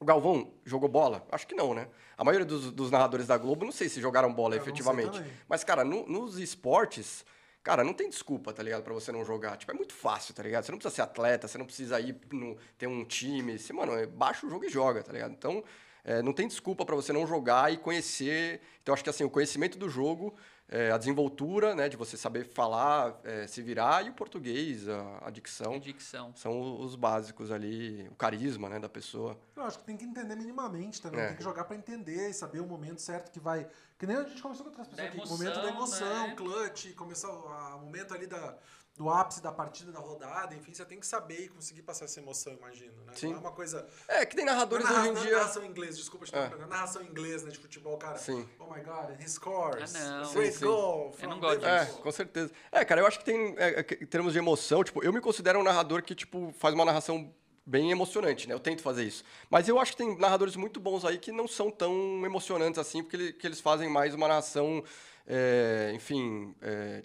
O Galvão jogou bola? Acho que não, né? A maioria dos, dos narradores da Globo, não sei se jogaram bola Eu efetivamente. Mas, cara, no- nos esportes, cara, não tem desculpa, tá ligado? Pra você não jogar. Tipo, é muito fácil, tá ligado? Você não precisa ser atleta, você não precisa ir no, ter um time. Você, mano, é, baixa o jogo e joga, tá ligado? Então, é, não tem desculpa pra você não jogar e conhecer. Então, acho que assim, o conhecimento do jogo, é, a desenvoltura, né, de você saber falar, é, se virar, e o português, a, a dicção. Dicção. São os básicos ali, o carisma, né, da pessoa. Eu acho que tem que entender minimamente também. É. Tem que jogar pra entender e saber o momento certo que vai. Que nem a gente conversou com outras pessoas Da aqui. O momento da emoção, emoção, né? clutch, começar o momento ali da, do ápice da partida, da rodada, enfim, você tem que saber e conseguir passar essa emoção, imagino, né? Sim. Não é uma coisa. É, que tem é narradores narra- hoje em é dia. narração em inglês, desculpa te É. é narração em inglês, né, de futebol, cara. Sim. Oh my god, he scores. Ah, não. Great Sim, sim. goal. Eu não gosto É, com certeza. É, cara, eu acho que tem, é, é, em termos de emoção, tipo, eu me considero um narrador que, tipo, faz uma narração bem emocionante, né? Eu tento fazer isso. Mas eu acho que tem narradores muito bons aí que não são tão emocionantes assim, porque ele- que eles fazem mais uma narração, é, enfim, é,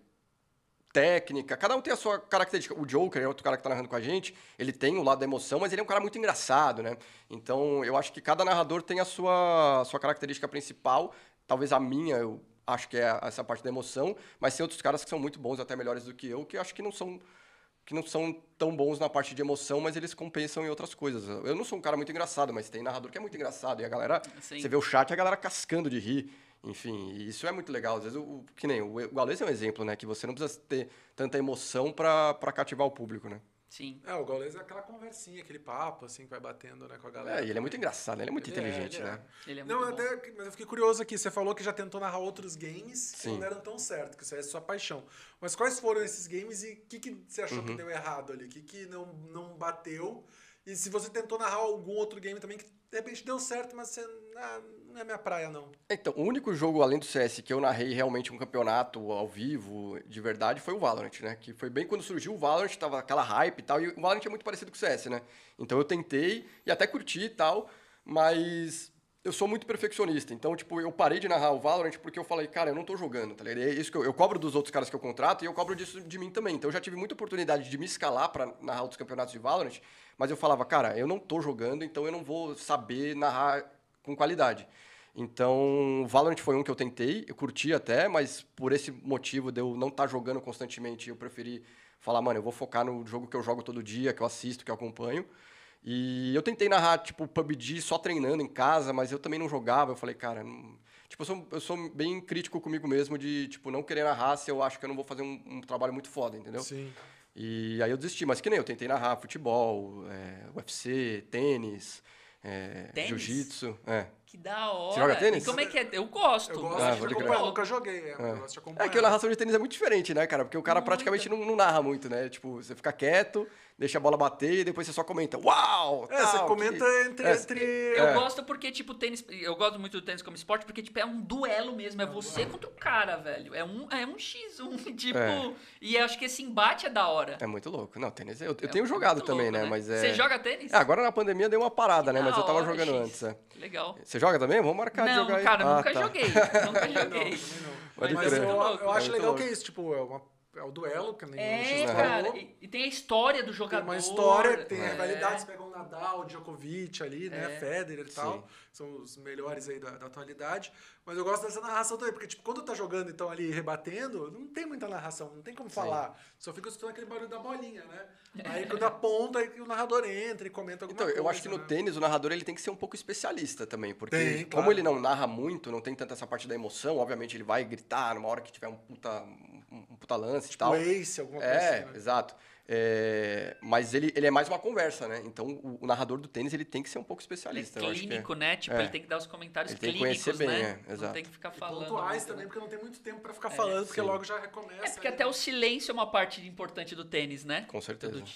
técnica. Cada um tem a sua característica. O Joker é outro cara que tá narrando com a gente. Ele tem o lado da emoção, mas ele é um cara muito engraçado, né? Então, eu acho que cada narrador tem a sua, a sua característica principal. Talvez a minha, eu acho que é essa parte da emoção, mas tem outros caras que são muito bons, até melhores do que eu, que eu acho que não são que não são tão bons na parte de emoção, mas eles compensam em outras coisas. Eu não sou um cara muito engraçado, mas tem narrador que é muito engraçado. E a galera, Sim. você vê o chat, a galera cascando de rir. Enfim, e isso é muito legal. Às vezes, o, o- que nem o, o Gaules é um exemplo, né? Que você não precisa ter tanta emoção pra pra cativar o público, né? Sim. É, o Gaules é aquela conversinha, aquele papo, assim, que vai batendo, né, com a galera. É, e ele é muito engraçado, ele é muito Ele é, inteligente, ele é. né? Ele é muito Não, bom. até, mas eu fiquei curioso aqui. Você falou que já tentou narrar outros games que Sim. não deram tão certo, que isso é sua paixão. Mas quais foram esses games e o que, que você achou Uhum. que deu errado ali? O que, que não, não bateu? E se você tentou narrar algum outro game também que de repente deu certo, mas você. Ah, não é minha praia, não. Então, o único jogo além do CS que eu narrei realmente um campeonato ao vivo, de verdade, foi o Valorant, né? Que foi bem quando surgiu o Valorant, tava aquela hype e tal, e o Valorant é muito parecido com o CS, né? Então eu tentei e até curti e tal, mas eu sou muito perfeccionista. Então, tipo, eu parei de narrar o Valorant porque eu falei, cara, eu não tô jogando, tá ligado? É isso que eu, eu cobro dos outros caras que eu contrato e eu cobro disso de mim também. Então eu já tive muita oportunidade de me escalar pra narrar outros campeonatos de Valorant, mas eu falava, cara, eu não tô jogando, então eu não vou saber narrar com qualidade. Então, o Valorant foi um que eu tentei, eu curti até, mas por esse motivo de eu não estar jogando constantemente, eu preferi falar, mano, eu vou focar no jogo que eu jogo todo dia, que eu assisto, que eu acompanho. E eu tentei narrar, tipo, PUBG só treinando em casa, mas eu também não jogava. Eu falei, cara, não... tipo, eu sou, eu sou bem crítico comigo mesmo de, tipo, não querer narrar se eu acho que eu não vou fazer um, um trabalho muito foda, entendeu? Sim. E aí eu desisti, mas que nem eu tentei narrar futebol, é, UFC, tênis, é, jiu-jitsu. É. Que da hora. Você joga tênis? E como é que é? Eu gosto. Eu gosto Ah, de acompanhar. crer. Nunca joguei, é, eu gosto de acompanhar. É que a narração de tênis é muito diferente, né, cara? Porque o cara praticamente não, não narra muito, né? Tipo, você fica quieto, deixa a bola bater e depois você só comenta, uau! É, você tal, comenta que- entre. É, entre... Eu É. gosto porque, tipo, tênis. Eu gosto muito do tênis como esporte, porque, tipo, é um duelo mesmo. É você contra o cara, velho. É um, é um X1, tipo. É. E eu acho que esse embate é da hora. É muito louco. Não, tênis, eu, eu É tenho jogado louco, também, né? Mas é... Você joga tênis? É, agora na pandemia deu uma parada, né? Mas eu tava hora, jogando X. antes, é. Legal. Você joga também? Vamos marcar de Não, jogar aí. cara, Ah, nunca tá. joguei. Nunca não, joguei. não. Pode Mas crer. eu, eu acho legal louco. que é isso, tipo, é, uma, é o duelo, que nem o É, X cara. E, e tem a história do Tem jogador. uma história, tem é. a rivalidade, você pega o Nadal, Djokovic ali, né? É. Federer e tal. Sim. São os melhores aí da, da atualidade. Mas eu gosto dessa narração também, porque, tipo, quando tá jogando então ali rebatendo, não tem muita narração, não tem como falar. Só fica escutando aquele barulho da bolinha, né? Aí quando aponta, aí o narrador entra e comenta alguma Então, coisa. eu acho que no né? tênis o narrador ele tem que ser um pouco especialista também, porque Tem, como claro. ele não narra muito, não tem tanta essa parte da emoção, obviamente ele vai gritar numa hora que tiver um puta, um, um puta lance e tal. Ace, alguma coisa É, assim, né? exato. É, mas ele, ele é mais uma conversa, né? Então o, o narrador do tênis ele tem que ser um pouco Ele é especialista. eu acho que é. clínico, né? Tipo, é. ele tem que dar os comentários Ele tem que clínicos, conhecer bem, né? é, exato. Não tem que ficar E falando. pontuais também, porque não tem muito tempo pra ficar falando, porque sim. logo já recomeça. É porque ali, até né? o silêncio é uma parte importante do tênis, né? Com certeza. Tudo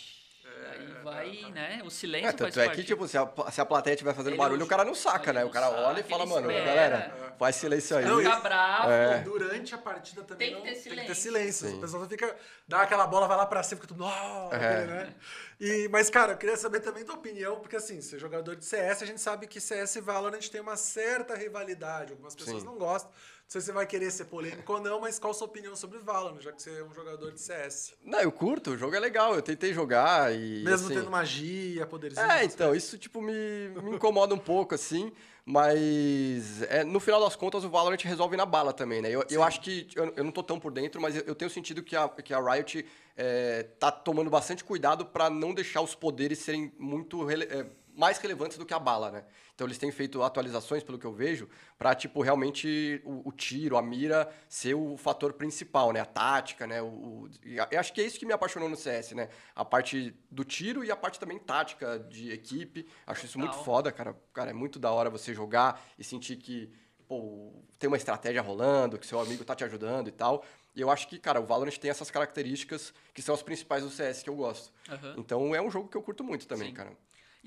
Aí vai, né? O silêncio É, faz tanto é parte. que, tipo, se a, se a plateia estiver fazendo Ele barulho, o cara não saca, né? não O cara olha e saca, fala, mano, espera. galera, faz silêncio aí. Não, Fica bravo. É. Durante a partida também Tem que não- ter tem que ter silêncio. silêncio. Sim. O pessoal fica. Dá aquela bola, vai lá pra cima, fica tudo. "Nó", É. né? E, mas, cara, eu queria saber também tua opinião, porque assim, ser jogador de CS, a gente sabe que CS e Valorant tem uma certa rivalidade. Algumas pessoas Sim. não gostam. Não sei se você vai querer ser polêmico ou não, mas qual a sua opinião sobre Valorant, já que você é um jogador de CS? Não, eu curto, o jogo é legal, eu tentei jogar e. Mesmo assim... tendo magia, poderzinho. É, então, isso tipo me, me incomoda um pouco, assim. Mas é, no final das contas o Valorant resolve na bala também, né? Eu, eu acho que. Eu, eu não tô tão por dentro, mas eu, eu tenho sentido que a, que a Riot é, tá tomando bastante cuidado para não deixar os poderes serem muito. É, mais relevantes do que a bala, né? Então eles têm feito atualizações, pelo que eu vejo, para tipo realmente o, o, tiro, a mira ser o fator principal, né? A tática, né? O, o, eu acho que é isso que me apaixonou no CS, né? A parte do tiro e a parte também tática de equipe. Acho isso muito foda, cara. Cara, é muito da hora você jogar e sentir que pô, tem uma estratégia rolando, que seu amigo tá te ajudando e tal. E eu acho que, cara, o Valorant tem essas características que são as principais do CS que eu gosto. Uhum. Então é um jogo que eu curto muito também, Sim. cara.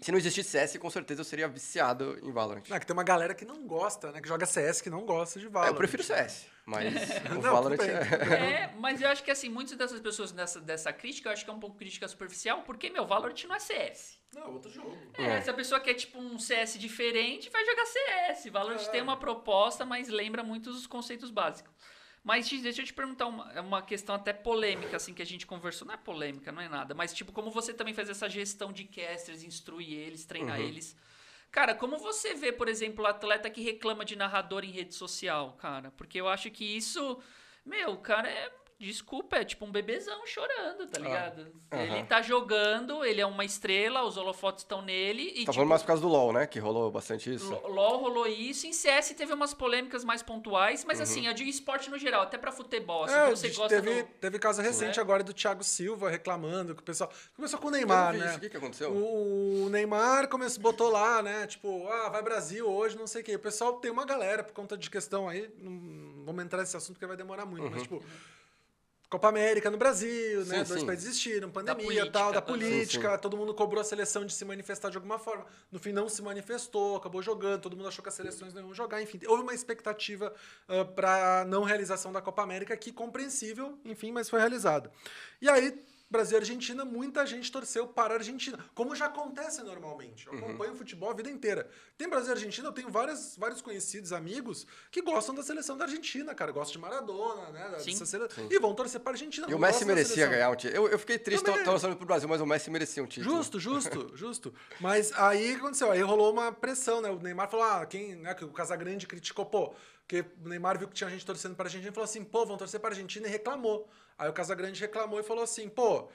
Se não existisse CS, com certeza eu seria viciado em Valorant. Não, é que tem uma galera que não gosta, né? Que joga CS que não gosta de Valorant. É, eu prefiro CS, mas o não, Valorant é... é... Mas eu acho que, assim, muitas dessas pessoas nessa, dessa crítica, eu acho que é um pouco crítica superficial, porque, meu, Valorant não é CS. Não, é outro jogo. É, é, se a pessoa quer, tipo, um CS diferente, vai jogar CS. Valorant é. tem uma proposta, mas lembra muito os conceitos básicos. Mas deixa eu te perguntar uma, é uma questão até polêmica, assim, que a gente conversou. Não é polêmica, não é nada. Mas, tipo, como você também faz essa gestão de casters, instruir eles, treinar uhum. eles. Cara, como você vê, por exemplo, o atleta que reclama de narrador em rede social, cara? Porque eu acho que isso, meu, cara, é desculpa, é tipo um bebezão chorando, tá ah, ligado? Ah, ele tá jogando, ele é uma estrela, os holofotes estão nele. E, tá tipo, falando mais por causa do LoL, né? Que rolou bastante isso. LoL rolou isso. Em CS teve umas polêmicas mais pontuais, mas uhum. assim, eu digo esporte no geral, até pra futebol. Assim, é, você gosta teve, do... teve caso recente é? agora do Thiago Silva reclamando que o pessoal. Começou com o Neymar, né? O que, que aconteceu? O Neymar começou, botou lá, né? Tipo, ah, vai Brasil hoje, não sei o quê. O pessoal tem uma galera por conta de questão aí. Não vamos entrar nesse assunto porque vai demorar muito, uhum. mas tipo. Copa América no Brasil, sim, né? Sim. Dois países existiram, pandemia e tal, da política, sim, todo mundo cobrou a seleção de se manifestar de alguma forma. No fim não se manifestou, acabou jogando, todo mundo achou que as seleções não iam jogar, enfim, houve uma expectativa uh, para não realização da Copa América que compreensível, enfim, mas foi realizada. E aí Brasil e Argentina, muita gente torceu para a Argentina, como já acontece normalmente. Eu uhum. acompanho o futebol a vida inteira. Tem Brasil e Argentina, eu tenho vários, vários conhecidos, amigos, que gostam da seleção da Argentina, cara. Gostam de Maradona, né? Sim. Sele... Sim. E vão torcer para a Argentina. E o Messi merecia ganhar um título. Eu, eu fiquei triste torcendo para o Brasil, mas o Messi merecia um título. Justo, justo, justo. Mas aí o que aconteceu? Aí rolou uma pressão, né? O Neymar falou, ah, quem, né, que o Casagrande criticou, pô, porque o Neymar viu que tinha gente torcendo para a Argentina e falou assim, pô, vão torcer para a Argentina e reclamou. Aí o Casagrande reclamou e falou assim, pô,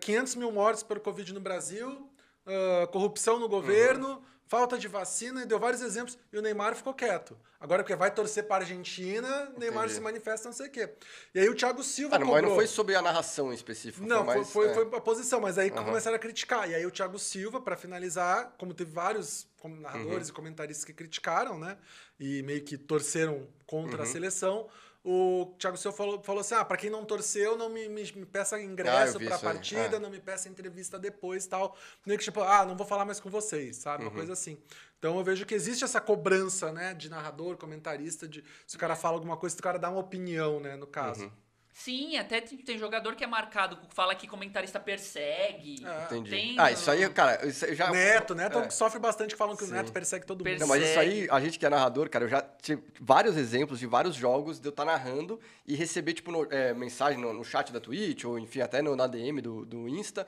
500 né, mil mortes pelo Covid no Brasil, uh, corrupção no governo, uhum. falta de vacina, e deu vários exemplos, e o Neymar ficou quieto. Agora, porque vai torcer para a Argentina, Neymar Entendi. se manifesta, não sei o quê. E aí o Thiago Silva. Ah, não, mas não foi sobre a narração em específico. Não, foi, mais, foi, é. foi, a posição, mas aí uhum. começaram a criticar. E aí o Thiago Silva, para finalizar, como teve vários narradores uhum. e comentaristas que criticaram, né? E meio que torceram contra a uhum. seleção o Thiago Silva falou, falou assim: ah, para quem não torceu, não me, me, me peça ingresso ah, para a partida, é. não me peça entrevista depois tal. Meio que tipo, ah, não vou falar mais com vocês, sabe? Uhum. Uma coisa assim. Então eu vejo que existe essa cobrança, né, de narrador, comentarista, de se o cara fala alguma coisa, se o cara dá uma opinião, né, no caso. Uhum. Sim, até tem, tem, jogador que é marcado, fala que comentarista persegue. É. Entendi. Tem, ah, isso aí, cara, isso já. Neto, Neto é. sofre bastante que falam que Sim. o Neto persegue todo mundo. Persegue. Não, mas isso aí, a gente que é narrador, cara, eu já tive vários exemplos de vários jogos de eu estar tá narrando e receber, tipo, no, é, mensagem no, no, chat da Twitch, ou enfim, até no, na DM do, do Insta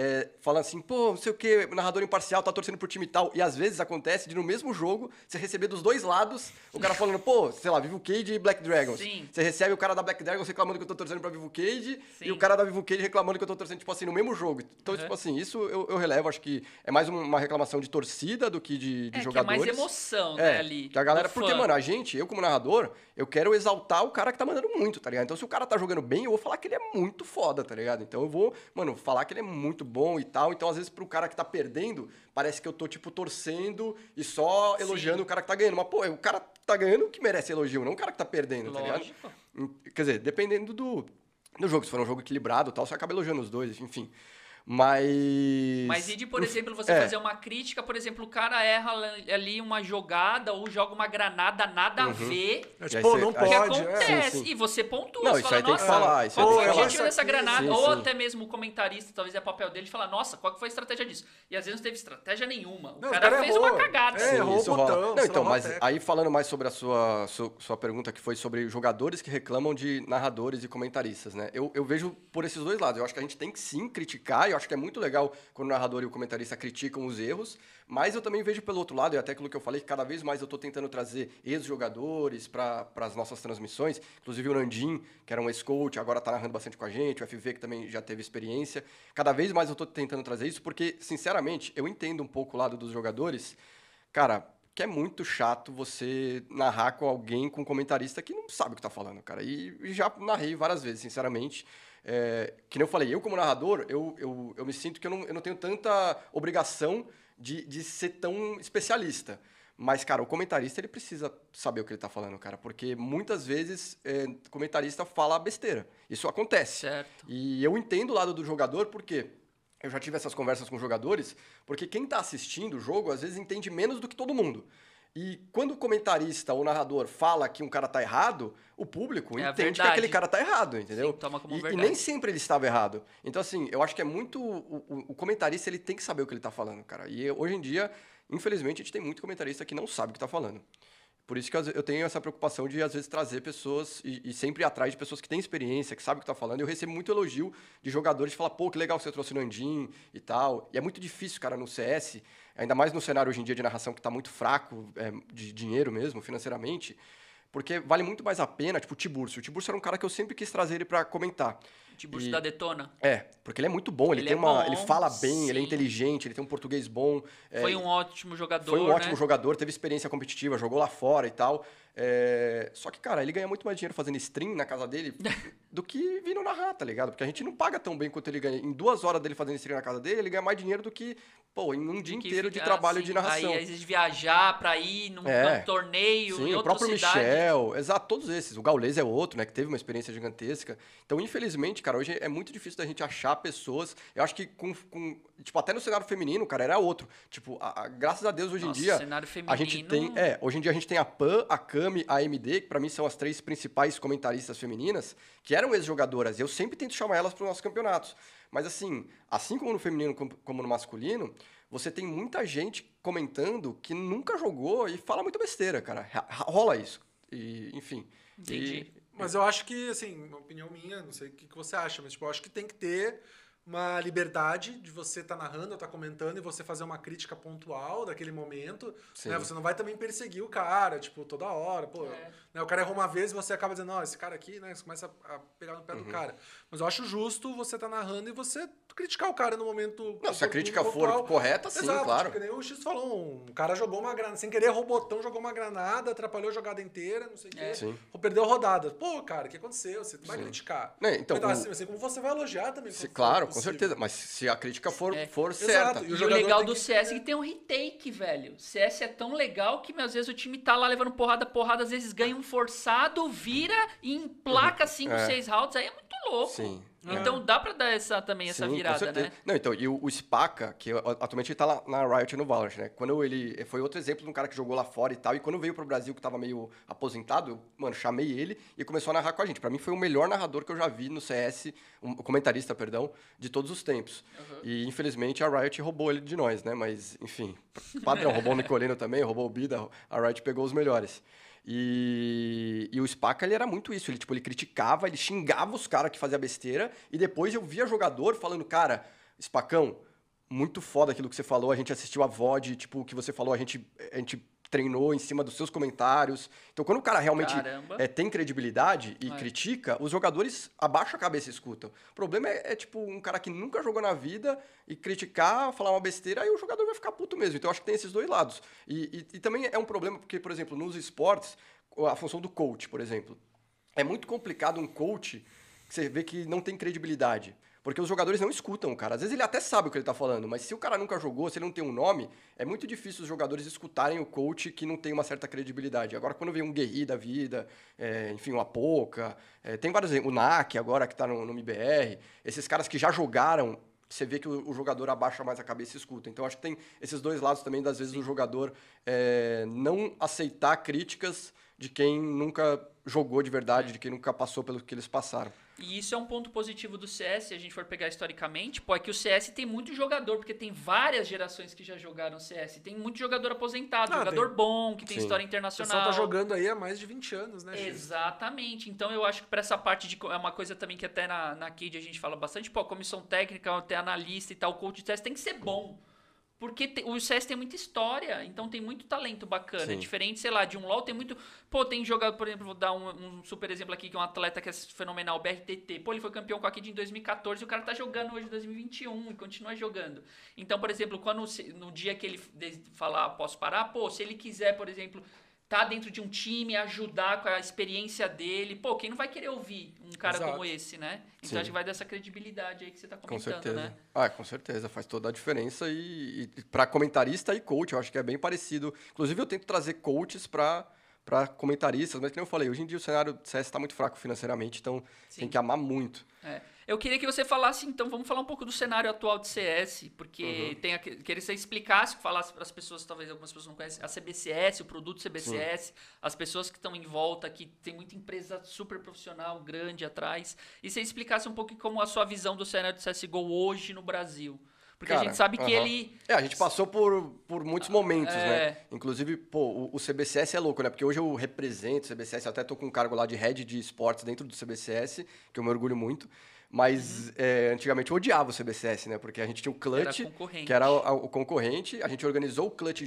é, falando assim, pô, não sei o que, narrador imparcial tá torcendo pro time tal. E às vezes acontece de no mesmo jogo você receber dos dois lados o cara falando, pô, sei lá, Vivo Cage e Black Dragons. Sim. Você recebe o cara da Black Dragons reclamando que eu tô torcendo pra Vivo Cage Sim. e o cara da Vivo Cage reclamando que eu tô torcendo, tipo assim, no mesmo jogo. Então, uhum. tipo assim, isso eu, eu, relevo, acho que é mais uma reclamação de torcida do que de, de é, jogadores. Que é mais emoção, né, é, ali. Que a galera, porque, mano, a gente, eu como narrador, eu quero exaltar o cara que tá mandando muito, tá ligado? Então, se o cara tá jogando bem, eu vou falar que ele é muito foda, tá ligado? Então, eu vou, mano, falar que ele é muito bom e tal. Então, às vezes, pro cara que tá perdendo, parece que eu tô, tipo, torcendo e só elogiando Sim. o cara que tá ganhando. Mas, pô, o cara tá ganhando que merece elogio, não o cara que tá perdendo, Lógico. tá ligado? Quer dizer, dependendo do, do jogo. Se for um jogo equilibrado tal, você acaba elogiando os dois, enfim. Mas. Mas e de, por exemplo, você é. fazer uma crítica, por exemplo, o cara erra ali uma jogada ou joga uma granada nada uhum. a ver. É, tipo, não pode. Que acontece. É. Sim, sim. E você pontua. Não, isso fala, aí tem que falar. Isso qual foi o objetivo dessa granada? Sim, ou até mesmo o comentarista, talvez é papel dele, falar, nossa, qual que foi a estratégia disso? E às vezes não teve estratégia nenhuma. O não, cara, cara fez errou. uma cagada. É, errou isso botão, Não, então, mas aí falando mais sobre a sua, sua, sua, pergunta, que foi sobre jogadores que reclamam de narradores e comentaristas, né? Eu, eu vejo por esses dois lados. Eu acho que a gente tem que sim criticar, e eu acho que é muito legal quando o narrador e o comentarista criticam os erros, mas eu também vejo pelo outro lado, e até aquilo que eu falei, que cada vez mais eu estou tentando trazer ex-jogadores para as nossas transmissões, inclusive o Nandim, que era um ex-coach, agora está narrando bastante com a gente, o FV, que também já teve experiência. Cada vez mais eu estou tentando trazer isso, porque, sinceramente, eu entendo um pouco o lado dos jogadores. Cara, que é muito chato você narrar com alguém, com um comentarista que não sabe o que está falando, cara. E, e, já narrei várias vezes, sinceramente. É, que nem eu falei, eu como narrador, eu, eu, eu me sinto que eu não, eu não tenho tanta obrigação de, de ser tão especialista. Mas, cara, o comentarista ele precisa saber o que ele está falando, cara, porque muitas vezes é, o comentarista fala besteira. Isso acontece. Certo. E eu entendo o lado do jogador, porque eu já tive essas conversas com jogadores, porque quem está assistindo o jogo às vezes entende menos do que todo mundo. E quando o comentarista ou o narrador fala que um cara tá errado, o público é entende que aquele cara tá errado, entendeu? Sim, toma como e, verdade. e nem sempre ele estava errado. Então, assim, eu acho que é muito. O, o, comentarista ele tem que saber o que ele tá falando, cara. E hoje em dia, infelizmente, a gente tem muito comentarista que não sabe o que tá falando. Por isso que eu tenho essa preocupação de, às vezes, trazer pessoas e, e sempre ir atrás de pessoas que têm experiência, que sabem o que está falando. Eu recebo muito elogio de jogadores que falam, pô, que legal que você trouxe o Nandim e tal. E é muito difícil, cara, no CS, ainda mais no cenário hoje em dia de narração que está muito fraco, é, de dinheiro mesmo, financeiramente, porque vale muito mais a pena, tipo, o Tiburcio. O Tiburcio era um cara que eu sempre quis trazer ele para comentar. Tiburcio da Detona. É, porque ele é muito bom, ele, ele tem é uma, bom, ele fala bem, sim. ele é inteligente, ele tem um português bom. Foi é, um ótimo jogador, Foi um né? ótimo jogador, teve experiência competitiva, jogou lá fora e tal. É... Só que, cara, ele ganha muito mais dinheiro fazendo stream na casa dele do que vindo narrar, tá ligado? Porque a gente não paga tão bem quanto ele ganha. Em duas horas dele fazendo stream na casa dele, ele ganha mais dinheiro do que, pô, em um dia inteiro de trabalho assim, de narração. Aí, às vezes, viajar pra ir num, é. torneio Sim, o próprio cidade. Michel, exato, todos esses. O Gaules é outro, né, que teve uma experiência gigantesca. Então, infelizmente, cara, hoje é muito difícil da gente achar pessoas. Eu acho que com, com tipo, até no cenário feminino, cara, era outro. Tipo, a, a, graças a Deus, hoje Nossa, em dia, a gente tem, é, hoje em dia a gente tem a Pan, a Cami, a MD, que para mim são as três principais comentaristas femininas, que eram ex-jogadoras. Eu sempre tento chamar elas para os nossos campeonatos. Mas assim, assim como no feminino como no masculino, você tem muita gente comentando que nunca jogou e fala muito besteira, cara. Rola isso. E, enfim. Entendi. E, mas eu acho que, assim, uma opinião minha, não sei o que você acha, mas tipo, eu acho que tem que ter uma liberdade de você estar tá narrando, estar tá comentando e você fazer uma crítica pontual daquele momento. Né? Você não vai também perseguir o cara, tipo, toda hora. Pô, é. né? O cara errou uma vez e você acaba dizendo, ó, esse cara aqui, né? Você começa a pegar no pé uhum. do cara. Mas eu acho justo você estar tá narrando e você criticar o cara no momento. Não, se a crítica for correta, sim, Exato, claro. Tipo, nem o X falou, um cara jogou uma granada, sem querer, errou o botão, jogou uma granada, atrapalhou a jogada inteira, não sei o é. quê. Sim. Perdeu a rodada. Pô, cara, o que aconteceu? Você vai sim. criticar. É, então, então o... assim, assim, como você vai elogiar também. Se, claro, com certeza. Mas se a crítica for, é. for certa. E, e o, legal do CS é que tem um retake, velho. O CS é tão legal que às vezes o time tá lá levando porrada, porrada, às vezes ganha um forçado, vira e emplaca 5, 6 uhum. é. rounds. Aí é muito louco. Sim. Então dá pra dar essa, também essa Sim, virada, né? Não, então, e o, o Spaca, que atualmente ele tá lá na Riot no Valorant, né? Quando ele. Foi outro exemplo de um cara que jogou lá fora e tal. E quando veio pro Brasil, que tava meio aposentado, eu, mano, chamei ele e começou a narrar com a gente. Pra mim foi o melhor narrador que eu já vi no CS, um comentarista, perdão, de todos os tempos. Uhum. E infelizmente a Riot roubou ele de nós, né? Mas, enfim, padrão, roubou o Nicolino também, roubou o Bida, a Riot pegou os melhores. E, e o Spaca, ele era muito isso. Ele, tipo, ele criticava, ele xingava os caras que faziam besteira. E depois eu via jogador falando, cara, Spacão, muito foda aquilo que você falou. A gente assistiu a VOD, tipo, o que você falou, a gente, a gente treinou em cima dos seus comentários. Então, quando o cara realmente é, tem credibilidade e é. critica, os jogadores abaixam a cabeça e escutam. O problema é, é, tipo, um cara que nunca jogou na vida e criticar, falar uma besteira, aí o jogador vai ficar puto mesmo. Então, eu acho que tem esses dois lados. E, e, e também é um problema porque, por exemplo, nos esportes, a função do coach, por exemplo. É muito complicado um coach que você vê que não tem credibilidade. Porque os jogadores não escutam, cara. Às vezes ele até sabe o que ele tá falando, mas se o cara nunca jogou, se ele não tem um nome, é muito difícil os jogadores escutarem o coach que não tem uma certa credibilidade. Agora, quando vem um Guerri da vida, é, enfim, o Apoca, é, tem vários o NAC agora que tá no, no MBR, esses caras que já jogaram você vê que o, o, jogador abaixa mais a cabeça e escuta. Então acho que tem esses dois lados também, das vezes, Sim. o jogador é, não aceitar críticas de quem nunca jogou de verdade, de quem nunca passou pelo que eles passaram. E isso é um ponto positivo do CS, se a gente for pegar historicamente, pô, é que o CS tem muito jogador, porque tem várias gerações que já jogaram CS. Tem muito jogador aposentado, ah, jogador tem... bom, que tem Sim. história internacional. O tá jogando aí há mais de 20 anos, né? Exatamente. Então eu acho que para essa parte de. É uma coisa também que até na, na KID a gente fala bastante, pô, comissão técnica, até analista e tal, coach de CS tem que ser bom. Porque te, o CS tem muita história, então tem muito talento bacana. Sim. Diferente, sei lá, de um LoL tem muito. Pô, tem jogador, por exemplo, vou dar um, um, super exemplo aqui, que é um atleta que é fenomenal, BRTT. Pô, ele foi campeão com a Kid em 2014 e o cara tá jogando hoje em 2021 e continua jogando. Então, por exemplo, quando no dia que ele falar posso parar, pô, se ele quiser, por exemplo, tá dentro de um time, ajudar com a experiência dele. Pô, quem não vai querer ouvir um cara Exato. como esse, né? Então Sim. a gente vai dessa credibilidade aí que você tá comentando, com certeza. né? Ah, com certeza, faz toda a diferença e, e para comentarista e coach, eu acho que é bem parecido. Inclusive eu tento trazer coaches para para comentaristas, mas como eu falei, hoje em dia o cenário do CS está muito fraco financeiramente, então Sim. tem que amar muito. É. Eu queria que você falasse, então, vamos falar um pouco do cenário atual de CS, porque uhum. tem a, queria que você explicasse, falasse para as pessoas, talvez algumas pessoas não conhecem, a CBCS, o produto CBCS, Sim. as pessoas que estão em volta, que tem muita empresa super profissional, grande atrás, e você explicasse um pouco como a sua visão do cenário de CSGO hoje no Brasil. Porque Cara, a gente sabe que uh -huh. ele. É, a gente passou por, por muitos momentos, né? é... né? Inclusive, pô, o, o, CBCS é louco, né? Porque hoje eu represento o CBCS, eu até tô com um cargo lá de head de esportes dentro do CBCS, que eu me orgulho muito. Mas uhum. é, antigamente eu odiava o CBCS, né? Porque a gente tinha o Clutch, era que era o, o, concorrente. A gente organizou o Clutch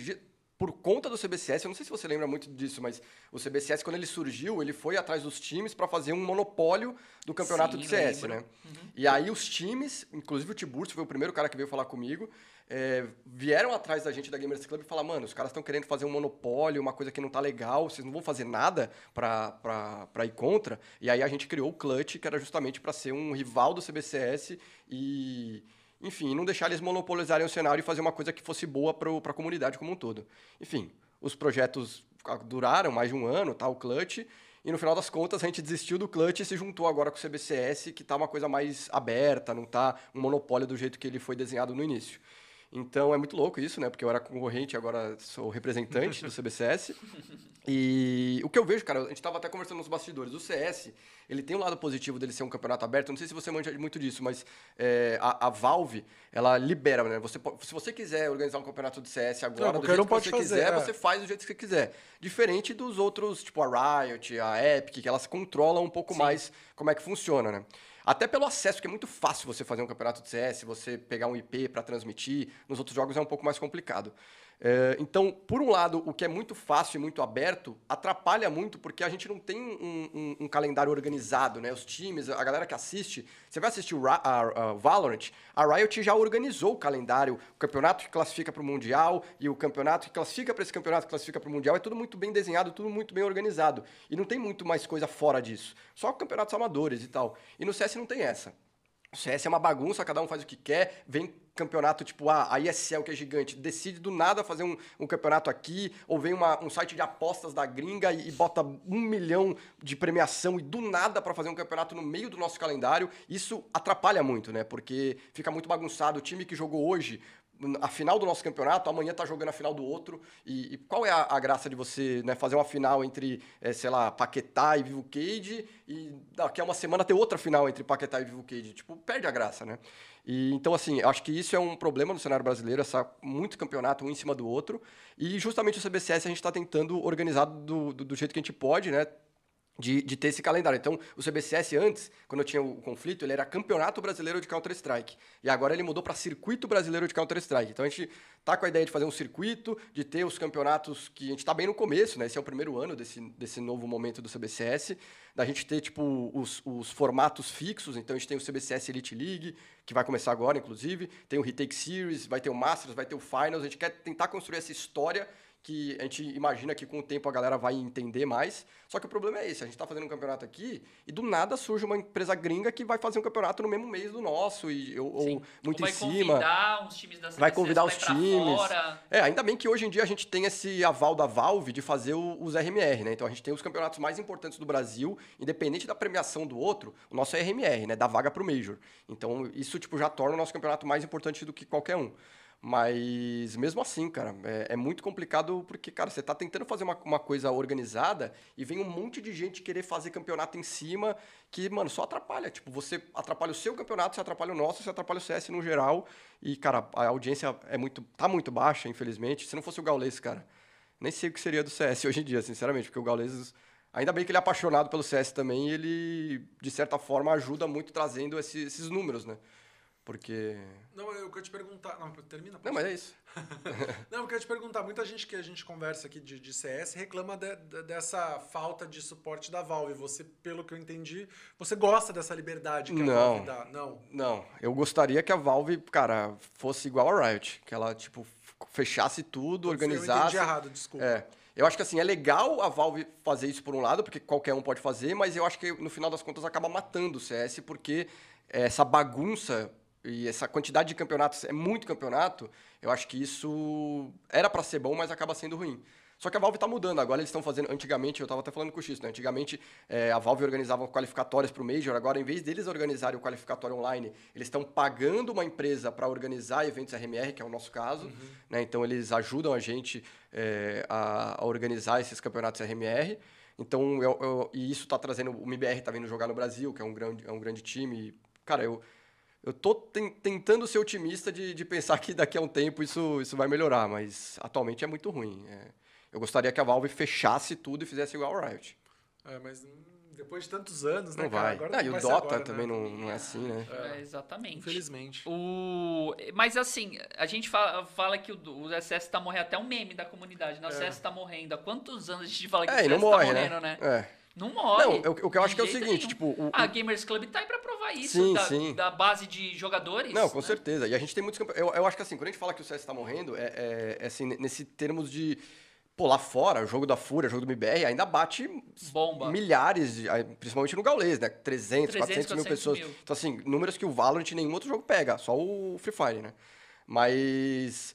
por conta do CBCS. Eu não sei se você lembra muito disso, mas o CBCS, quando ele surgiu, ele foi atrás dos times para fazer um monopólio do campeonato Sim, de CS, lembro. né? Uhum. E aí os times, inclusive o Tiburcio foi o primeiro cara que veio falar comigo, é, vieram atrás da gente da Gamers Club e falaram, mano, os caras estão querendo fazer um monopólio, uma coisa que não tá legal, vocês não vão fazer nada pra ir contra. E aí a gente criou o Clutch, que era justamente para ser um rival do CBCS e, enfim, não deixar eles monopolizarem o cenário e fazer uma coisa que fosse boa para a comunidade como um todo. Enfim, os projetos duraram mais de um ano, tá, o Clutch, e no final das contas a gente desistiu do Clutch e se juntou agora com o CBCS, que tá uma coisa mais aberta, não tá um monopólio do jeito que ele foi desenhado no início. Então é muito louco isso, né? Porque eu era concorrente, agora sou representante do CBCS. E o que eu vejo, cara, a gente estava até conversando nos bastidores. O CS, ele tem um lado positivo dele ser um campeonato aberto. não sei se você manja muito disso, mas é, a, a, Valve, ela libera, né? Você, se você quiser organizar um campeonato de CS agora, não, do jeito que você fazer, quiser, é. você faz do jeito que você quiser. Diferente dos outros, tipo a Riot, a Epic, que elas controlam um pouco Sim. mais como é que funciona, né? Até pelo acesso, que é muito fácil você fazer um campeonato de CS, você pegar um IP para transmitir. Nos outros jogos é um pouco mais complicado. É, então, por um lado, o que é muito fácil e muito aberto atrapalha muito porque a gente não tem um, um, um calendário organizado, né? Os times, a galera que assiste, você vai assistir o a, a Valorant, a Riot já organizou o calendário, o campeonato que classifica para o Mundial e o campeonato que classifica para esse campeonato que classifica para o Mundial, é tudo muito bem desenhado, tudo muito bem organizado. E não tem muito mais coisa fora disso. Só campeonatos amadores e tal. E no CS não tem essa. O CS é uma bagunça, cada um faz o que quer, vem campeonato tipo ah, a ESL, que é gigante, decide do nada fazer um, um campeonato aqui, ou vem uma, um site de apostas da gringa e, e, bota um milhão de premiação e do nada para fazer um campeonato no meio do nosso calendário, isso atrapalha muito, né? Porque fica muito bagunçado. O time que jogou hoje a final do nosso campeonato, amanhã tá jogando a final do outro. E, e qual é a, a, graça de você né, fazer uma final entre, é, sei lá, Paquetá e Vivo Cage e daqui a uma semana ter outra final entre Paquetá e Vivo Cage? Tipo, perde a graça, né? E, então, assim, acho que isso é um problema no cenário brasileiro, essa muito campeonato um em cima do outro. E justamente o CBCS a gente está tentando organizar do, do, do jeito que a gente pode, né? De, de ter esse calendário. Então, o CBCS antes, quando eu tinha o conflito, ele era Campeonato Brasileiro de Counter-Strike. E agora ele mudou para Circuito Brasileiro de Counter-Strike. Então, a gente tá com a ideia de fazer um circuito, de ter os campeonatos que a gente está bem no começo, né? Esse é o primeiro ano desse, desse novo momento do CBCS. Da gente ter, tipo, os, os formatos fixos. Então, a gente tem o CBCS Elite League, que vai começar agora, inclusive. Tem o Retake Series, vai ter o Masters, vai ter o Finals. A gente quer tentar construir essa história que a gente imagina que com o tempo a galera vai entender mais. Só que o problema é esse, a gente está fazendo um campeonato aqui e do nada surge uma empresa gringa que vai fazer um campeonato no mesmo mês do nosso, e, ou, ou muito ou em cima. Vai convidar uns times da Vai convidar os times. É, ainda bem que hoje em dia a gente tem esse aval da Valve de fazer os RMR, né? Então a gente tem os campeonatos mais importantes do Brasil, independente da premiação do outro, o nosso é RMR, né? Dá vaga para o Major. Então isso tipo, já torna o nosso campeonato mais importante do que qualquer um. Mas mesmo assim, cara, é, é, muito complicado porque, cara, você tá tentando fazer uma, uma coisa organizada e vem um monte de gente querer fazer campeonato em cima que, mano, só atrapalha. Tipo, você atrapalha o seu campeonato, você atrapalha o nosso, você atrapalha o CS no geral. E, cara, a audiência é muito, tá muito baixa, infelizmente. Se não fosse o Gaules, cara, nem sei o que seria do CS hoje em dia, sinceramente, porque o Gaules. Ainda bem que ele é apaixonado pelo CS também e ele, de certa forma, ajuda muito trazendo esses, esses números, né? Porque. Não, eu queria te perguntar. Não, termina. Não, mas é isso. não, eu queria te perguntar. Muita gente que a gente conversa aqui de, de CS reclama de, de, dessa falta de suporte da Valve. Você, pelo que eu entendi, você gosta dessa liberdade que não, a Valve dá? Não. Não. Eu gostaria que a Valve, cara, fosse igual a Riot. Que ela, tipo, fechasse tudo, organizasse. Eu entendi errado, desculpa. É. Eu acho que assim, é legal a Valve fazer isso por um lado, porque qualquer um pode fazer, mas eu acho que no final das contas acaba matando o CS, porque essa bagunça e essa quantidade de campeonatos é muito campeonato, eu acho que isso era para ser bom, mas acaba sendo ruim. Só que a Valve está mudando. Agora eles estão fazendo. Antigamente, eu estava até falando com o X, né? Antigamente é, a Valve organizava qualificatórias para o Major. Agora, em vez deles organizarem o qualificatório online, eles estão pagando uma empresa para organizar eventos RMR, que é o nosso caso. Uhum. Né? Então, eles ajudam a gente é, a, a, organizar esses campeonatos RMR. Então, eu, eu, e isso está trazendo. O MBR está vindo jogar no Brasil, que é um grande, é um grande time. Cara, eu eu tô tentando ser otimista de, de, pensar que daqui a um tempo isso, isso vai melhorar, mas atualmente é muito ruim. É, eu gostaria que a Valve fechasse tudo e fizesse igual a Riot. É, mas depois de tantos anos, né, não cara? Vai. Agora não, e o Dota agora, né? também né? não, não é assim, né? É, exatamente. Infelizmente. O... Mas assim, a gente fala, fala que o, o CS tá morrendo, até um meme da comunidade, né? O é. CS tá morrendo. Há quantos anos a gente fala que é, o CS não tá morre, morrendo, né? né? É. Não morre. Não, o, o que eu acho que é o seguinte, nenhum. tipo... O, a Gamers Club tá aí pra provar isso, sim, da, sim. da base de jogadores. Não, com né? certeza. E a gente tem muitos Eu, eu acho que assim, quando a gente fala que o CS tá morrendo, é, é, é assim, nesse termos de... Pô, lá fora, o jogo da Fúria, o jogo do MBR, ainda bate Bomba. milhares, de, principalmente no Gaules, né? 300, 300 400, mil pessoas. Mil. Então, assim, números que o Valorant nenhum outro jogo pega, só o Free Fire, né? Mas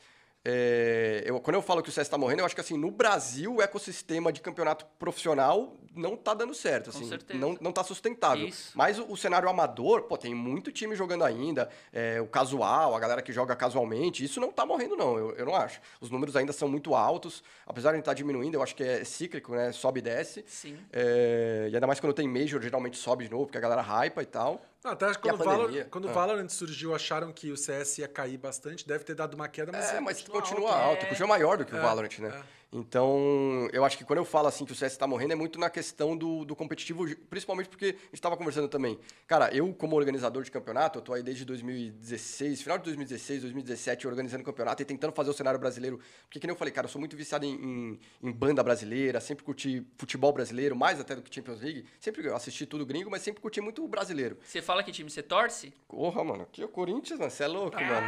é, eu, quando eu falo que o CS está morrendo, eu acho que assim, no Brasil o ecossistema de campeonato profissional não está dando certo. Assim, não, não tá sustentável. Isso. Mas o, o, cenário amador, pô, tem muito time jogando ainda. É, o casual, a galera que joga casualmente, isso não está morrendo, não, eu, eu não acho. Os números ainda são muito altos. Apesar de estar tá diminuindo, eu acho que é cíclico, né? Sobe e desce. Sim. É, e ainda mais quando tem Major, geralmente sobe de novo, porque a galera hypa e tal. Até quando, Valor, quando ah. o Valorant surgiu, acharam que o CS ia cair bastante. Deve ter dado uma queda, mas. É, mas continua, continua alto. É. Continua maior do que o é, Valorant, né? Então, eu acho que quando eu falo assim que o CS está morrendo, é muito na questão do, do competitivo, principalmente porque a gente estava conversando também. Cara, eu, como organizador de campeonato, eu tô aí desde 2016, final de 2016, 2017, organizando campeonato e tentando fazer o cenário brasileiro. Porque, que nem eu falei, cara, eu sou muito viciado em, em, em banda brasileira, sempre curti futebol brasileiro, mais até do que Champions League. Sempre assisti tudo gringo, mas sempre curti muito o brasileiro. Você fala que time você torce? Porra, mano, aqui é o Corinthians, mano, você é louco, ah! mano.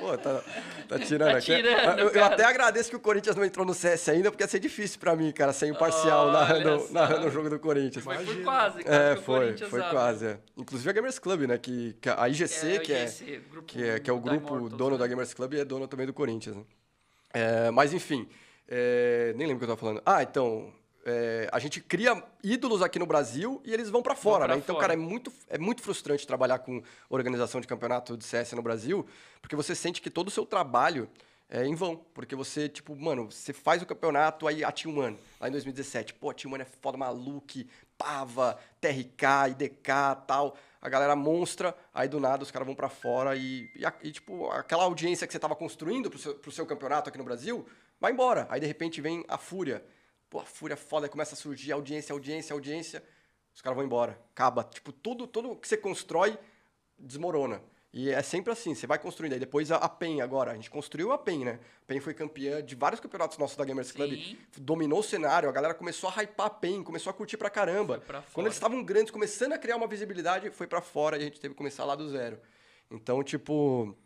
Pô, tá, tá tirando tá aqui. Tirando, eu, eu até agradeço que o Corinthians não entrou no CS ainda, porque ia ser difícil pra mim, cara, ser imparcial oh, narrando, narrando o jogo do Corinthians. Foi por quase, cara, É, foi, foi quase. É. Inclusive a Gamers Club, né? Que, que a IGC, é, que, é, IGC, que, é, que é o grupo Immortals, dono né? da Gamers Club, é dono também do Corinthians. Né? É, mas enfim, é, nem lembro o que eu tava falando. Ah, então, é, a gente cria ídolos aqui no Brasil e eles vão para fora, né? Então, fora. cara, é muito, é muito frustrante trabalhar com organização de campeonato de CS no Brasil, porque você sente que todo o seu trabalho é em vão. Porque você, tipo, mano, você faz o campeonato, aí a One, lá em 2017, pô, a One é foda, Maluque, Pava, TRK, IDK tal. A galera monstra, aí do nada os caras vão para fora e, e, e, tipo, aquela audiência que você tava construindo pro seu, pro seu campeonato aqui no Brasil, vai embora. Aí de repente vem a Fúria. Pô, a Fúria é foda, começa a surgir audiência, audiência, audiência. Os caras vão embora. Acaba. Tipo, tudo, tudo que você constrói desmorona. E é sempre assim, você vai construindo. Aí depois a, PEN agora, a gente construiu a PEN, né? A PEN foi campeã de vários campeonatos nossos da Gamers Club, Sim. dominou o cenário, a galera começou a hypar a PEN, começou a curtir pra caramba. Pra Quando eles estavam grandes, começando a criar uma visibilidade, foi para fora e a gente teve que começar lá do zero. Então, tipo,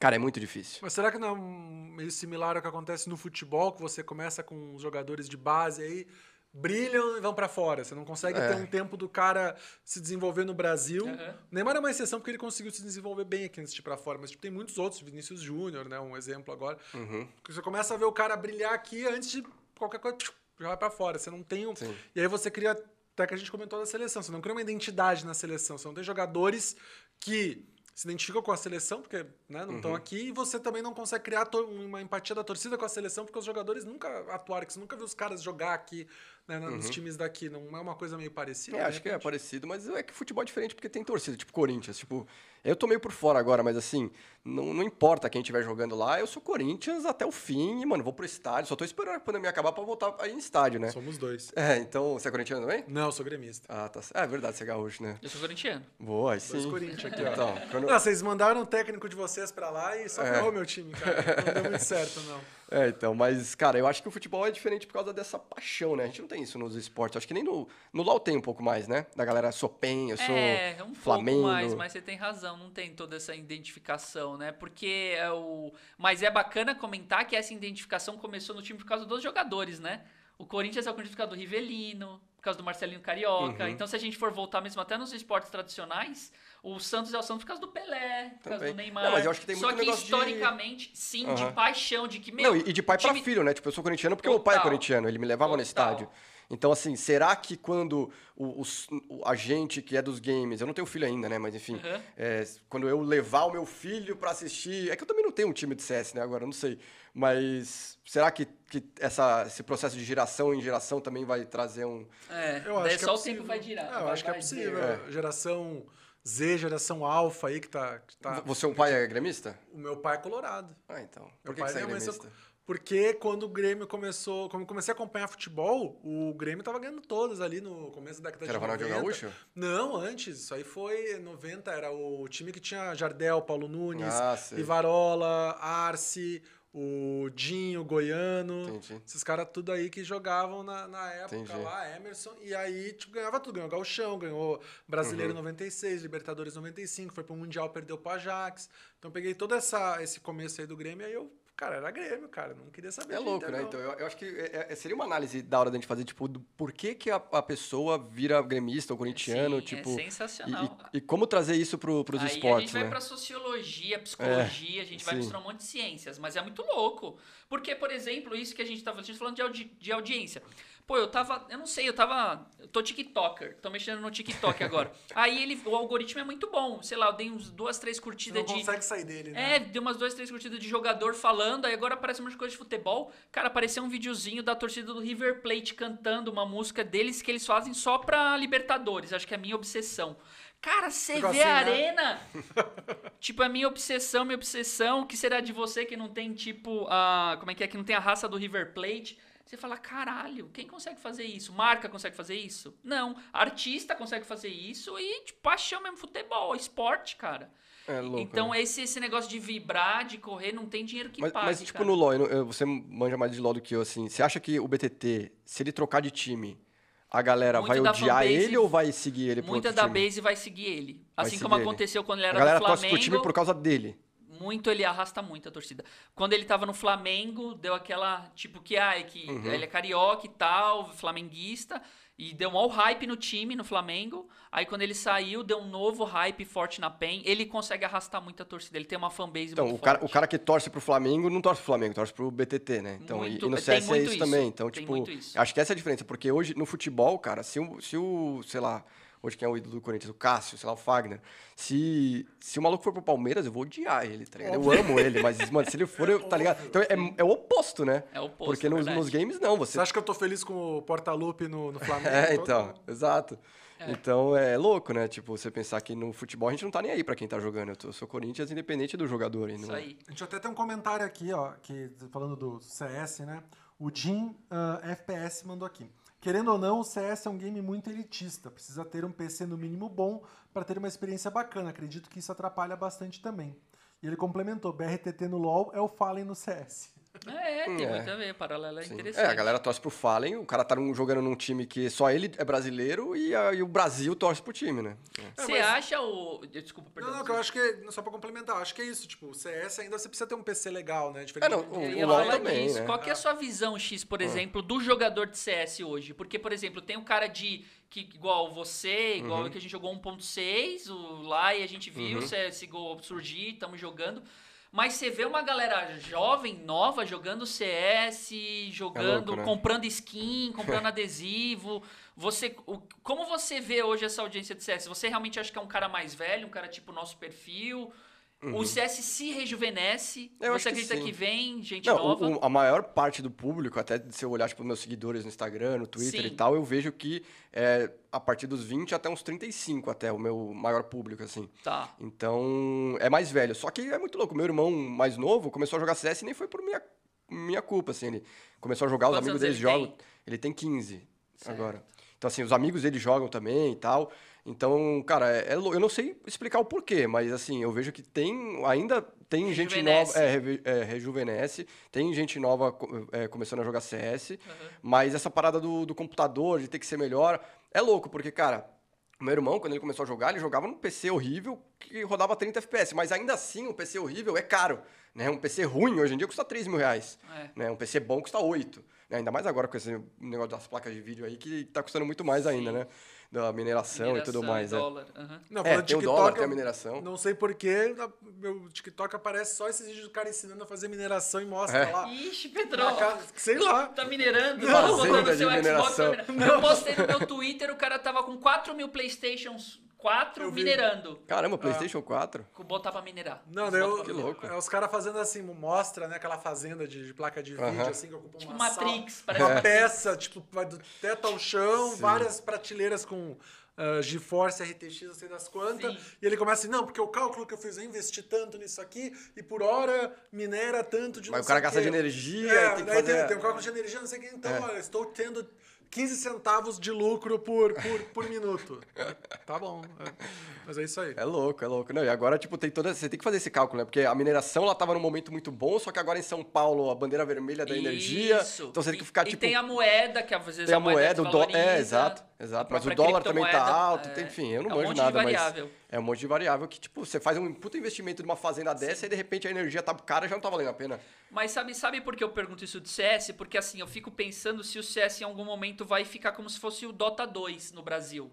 Cara, é muito difícil. Mas será que não é meio similar ao que acontece no futebol, que você começa com os jogadores de base aí, brilham e vão para fora. Você não consegue é. ter um tempo do cara se desenvolver no Brasil. Uhum. Neymar é uma exceção porque ele conseguiu se desenvolver bem aqui antes de ir para fora, mas tipo, tem muitos outros, Vinícius Júnior, né, um exemplo agora. Uhum. Você começa a ver o cara brilhar aqui antes de qualquer coisa já vai para fora. Você não tem um... E aí você cria até que a gente comentou da seleção, você não cria uma identidade na seleção, você não tem jogadores que se identificam com a seleção, porque né, não estão uhum. aqui, e você também não consegue criar uma empatia da torcida com a seleção, porque os jogadores nunca atuaram, que você nunca viu os caras jogar aqui né, nos uhum. times daqui. Não é uma coisa meio parecida? É, acho que é parecido, mas é que futebol é diferente porque tem torcida, tipo Corinthians. Tipo, eu tô meio por fora agora, mas assim, não, não importa quem estiver jogando lá, eu sou Corinthians até o fim e, mano, vou pro estádio. Só tô esperando a pandemia acabar pra voltar aí em estádio, né? Somos dois. É, então, você é corintiano também? Não, eu sou gremista. Ah, tá. É verdade, você é gaúcho, né? Eu sou corintiano. Boa, aí sim. Dois Corinthians aqui, ó. Então, quando... não, vocês mandaram o técnico de vocês pra lá e só é. ferrou meu time, cara. Não deu muito certo, não. É, então, mas, cara, eu acho que o futebol é diferente por causa dessa paixão, né? A gente não tem isso nos esportes. Acho que nem no, no LoL tem um pouco mais, né? Da galera, sou PEN, eu sou é, um Flamengo. pouco mais, mas você tem razão, não tem toda essa identificação, né? Porque é o... Mas é bacana comentar que essa identificação começou no time por causa dos jogadores, né? O Corinthians é o Corinthians por causa do Rivelino, por causa do Marcelinho Carioca. Uhum. Então, se a gente for voltar mesmo até nos esportes tradicionais, o Santos é o Santos por causa do Pelé, por causa do Neymar. Não, mas eu acho que tem Só que historicamente, de... sim, uhum. de paixão, de que, meu... Não, e de pai time... para filho, né? Tipo, eu sou corintiano porque Total. meu pai é corintiano, ele me levava Total. no estádio. Então, assim, será que quando o, o, a gente que é dos games, eu não tenho filho ainda, né? Mas enfim, uhum. é, quando eu levar o meu filho para assistir. É que eu também não tenho um time de CS, né? Agora, não sei. Mas será que, que essa, esse processo de geração em geração também vai trazer um. É, eu acho que é só é o tempo vai girar. É, eu vai, acho que é possível. É. Geração Z, geração alfa aí que tá, que tá. Você, um pai é gremista? O meu pai é colorado. Ah, então. Por meu que, que você é gremista? Porque quando o Grêmio começou, quando eu comecei a acompanhar futebol, o Grêmio tava ganhando todas ali no começo da década de 90. Era Ronaldinho Gaúcho? Não, antes. Isso aí foi 90, era o time que tinha Jardel, Paulo Nunes, ah, Rivarola, Arce, o Dinho, Goiano. Entendi. Esses caras tudo aí que jogavam na, na época Entendi. lá, Emerson. E aí, tipo, ganhava tudo. Ganhou Galchão, ganhou Brasileiro uhum. 96, Libertadores 95, foi pro Mundial, perdeu pro Ajax. Então peguei todo essa, esse começo aí do Grêmio e aí eu Cara, era Grêmio, cara. Não queria saber. É louco, né? Então, eu, eu, acho que é, é, seria uma análise da hora da gente fazer, tipo, do por que, que a, a pessoa vira gremista ou corintiano, Sim, tipo... é sensacional. E, e, como trazer isso pro, pros Aí esportes, a gente vai né? pra sociologia, psicologia, é, a gente vai misturar um monte de ciências, mas é muito louco. Porque, por exemplo, isso que a gente tava, a gente falando de, audi, de audiência. Pô, eu tava. Eu não sei, eu tava. Eu tô TikToker. Tô mexendo no TikTok agora. Aí ele. O algoritmo é muito bom. Sei lá, eu dei uns duas, três curtidas Você não de. consegue sair dele, né? É, dei umas duas, três curtidas de jogador falando. Aí agora aparece um monte de futebol. Cara, apareceu um videozinho da torcida do River Plate cantando uma música deles que eles fazem só pra Libertadores. Acho que é a minha obsessão. Cara, você vê assim, a né? arena. tipo, a minha obsessão, minha obsessão. O que será de você que não tem, tipo, a. Como é que é? Que não tem a raça do River Plate? Você fala, caralho, quem consegue fazer isso? Marca consegue fazer isso? Não. Artista consegue fazer isso e, tipo, paixão mesmo, futebol, esporte, cara. É louco, então, né? esse, esse negócio de vibrar, de correr, não tem dinheiro que mas, pague, Mas, tipo, cara. no LoL, você manja mais de LoL do que eu, assim. Você acha que o BTT, se ele trocar de time, a galera vai odiar ele ou vai seguir ele Muita da time? base vai seguir ele. Vai assim como ele. aconteceu quando ele era a galera do Flamengo. pro time por causa dele muito, ele arrasta muito a torcida. Quando ele tava no Flamengo, deu aquela, tipo, que, ai, que uhum. ele é carioca e tal, flamenguista, e deu um all hype no time, no Flamengo. Aí quando ele saiu, deu um novo hype forte na PEN. Ele consegue arrastar muito a torcida, ele tem uma fanbase então, muito o cara, forte. o cara que torce pro Flamengo não torce pro Flamengo, torce pro BTT, né? Então, muito, e, e no CS é isso, isso, também. Então, tipo, acho que essa é a diferença, porque hoje no futebol, cara, se o, se o sei lá, hoje quem é o ídolo do Corinthians, o Cássio, sei lá, o Fagner. Se, se o maluco for pro Palmeiras, eu vou odiar ele, tá ligado? Eu amo ele, mas, mano, se ele for, eu, tá ligado? Então é, é o oposto, né? É o oposto. Porque nos, nos, games, não. Você... você acha que eu tô feliz com o Porta-Lupe no, no Flamengo? é, então, exato. É. Então é louco, né? Tipo, você pensar que no futebol a gente não tá nem aí pra quem tá jogando. Eu, tô, eu sou Corinthians independente do jogador. Isso não... aí. A gente até tem um comentário aqui, ó, que falando do CS, né? O Jim uh, ah, FPS mandou aqui. Querendo ou não, o CS é um game muito elitista. Precisa ter um PC no mínimo bom para ter uma experiência bacana. Acredito que isso atrapalha bastante também. E ele complementou: BRTT no LoL é o Fallen no CS. É, tem é. muito a ver, paralelo é Sim. interessante. É, a galera torce pro Fallen, o cara tá num, jogando num time que só ele é brasileiro e, a, e o Brasil torce pro time, né? É. Você é, mas... acha o. Desculpa, perdão. Não, não, que eu acho que, só pra complementar, acho que é isso, tipo, o CS ainda você precisa ter um PC legal, né? Diferente é, não, o, o LoL também, disso. né? Qual que é a sua visão, X, por ah. exemplo, do jogador de CS hoje? Porque, por exemplo, tem um cara de que igual você, igual uhum. que a gente jogou 1.6 lá e a gente viu uhum. o CSGO surgir, estamos jogando. Mas você vê uma galera jovem, nova, jogando CS, jogando, é louco, né? comprando skin, comprando adesivo. Você, o, como você vê hoje essa audiência de CS? Você realmente acha que é um cara mais velho, um cara tipo nosso perfil? Uhum. O CS se rejuvenesce. Eu você acredita que, que, vem gente Não, nova? O, a maior parte do público, até se eu olhar tipo, meus seguidores no Instagram, no Twitter sim. e tal, eu vejo que é a partir dos 20 até uns 35 até o meu maior público, assim. Tá. Então, é mais velho. Só que é muito louco. Meu irmão mais novo começou a jogar CS e nem foi por minha, minha culpa, assim. Ele começou a jogar, Quantos os amigos dele jogam. Ele tem 15 certo. agora. Então, assim, os amigos dele jogam também e tal. Então, cara, é, é, eu não sei explicar o porquê, mas assim, eu vejo que tem ainda tem gente nova, é, é, rejuvenesce, tem gente nova é, começando a jogar CS, uhum. mas essa parada do, do computador, de ter que ser melhor, é louco, porque, cara, meu irmão, quando ele começou a jogar, ele jogava num PC horrível que rodava 30 FPS, mas ainda assim, um PC horrível é caro. Né? Um PC ruim hoje em dia custa 3 mil reais. É. Né? Um PC bom custa 8. Né? Ainda mais agora com esse negócio das placas de vídeo aí, que tá custando muito mais Sim. ainda, né? Da mineração, mineração e tudo mais. E é. dólar. É. Uhum. Não, é, tem TikTok, o dólar, tem a mineração. Não sei porquê, meu TikTok aparece só esses vídeos do cara ensinando a fazer mineração e mostra é. lá. Ixi, Pedro. sei lá. Tá minerando, tá botando seu Xbox. Eu postei no meu Twitter, o cara tava com 4 mil Playstations 4 minerando. Caramba, PlayStation ah. 4? Botar pra minerar. Não, daí eu, que louco. É os caras fazendo assim, mostra, né? Aquela fazenda de, de placa de vídeo, uh -huh. assim, que ocupa tipo uma Matrix, sala, parece. Uma peça, tipo, vai do teto ao chão, Sim. várias prateleiras com uh, GeForce RTX, não sei das quantas. Sim. E ele começa assim, não, porque o cálculo que eu fiz, eu investi tanto nisso aqui e por hora minera tanto de Mas o cara gasta de energia é, tem que fazer... Tem, tem um cálculo de energia, não sei o que. Então, é. olha, estou tendo 15 centavos de lucro por, por, por minuto. tá bom. É. Mas é isso aí. É louco, é louco. Não, e agora, tipo, tem toda. Você tem que fazer esse cálculo, né? Porque a mineração ela tava num momento muito bom, só que agora em São Paulo a bandeira vermelha da isso. energia. Então você tem que ficar, e, tipo. E tem a moeda, que às vezes tem a, moeda, o dólar. É, exato, exato. Mas o dólar também tá alto. É, enfim, eu não é manjo um nada, mas. É um monte de variável que, tipo, você faz um puta investimento numa fazenda dessa Sim. e de repente a energia tá cara já não tá valendo a pena. Mas sabe, sabe por que eu pergunto isso de CS? Porque assim, eu fico pensando se o CS em algum momento vai ficar como se fosse o Dota 2 no Brasil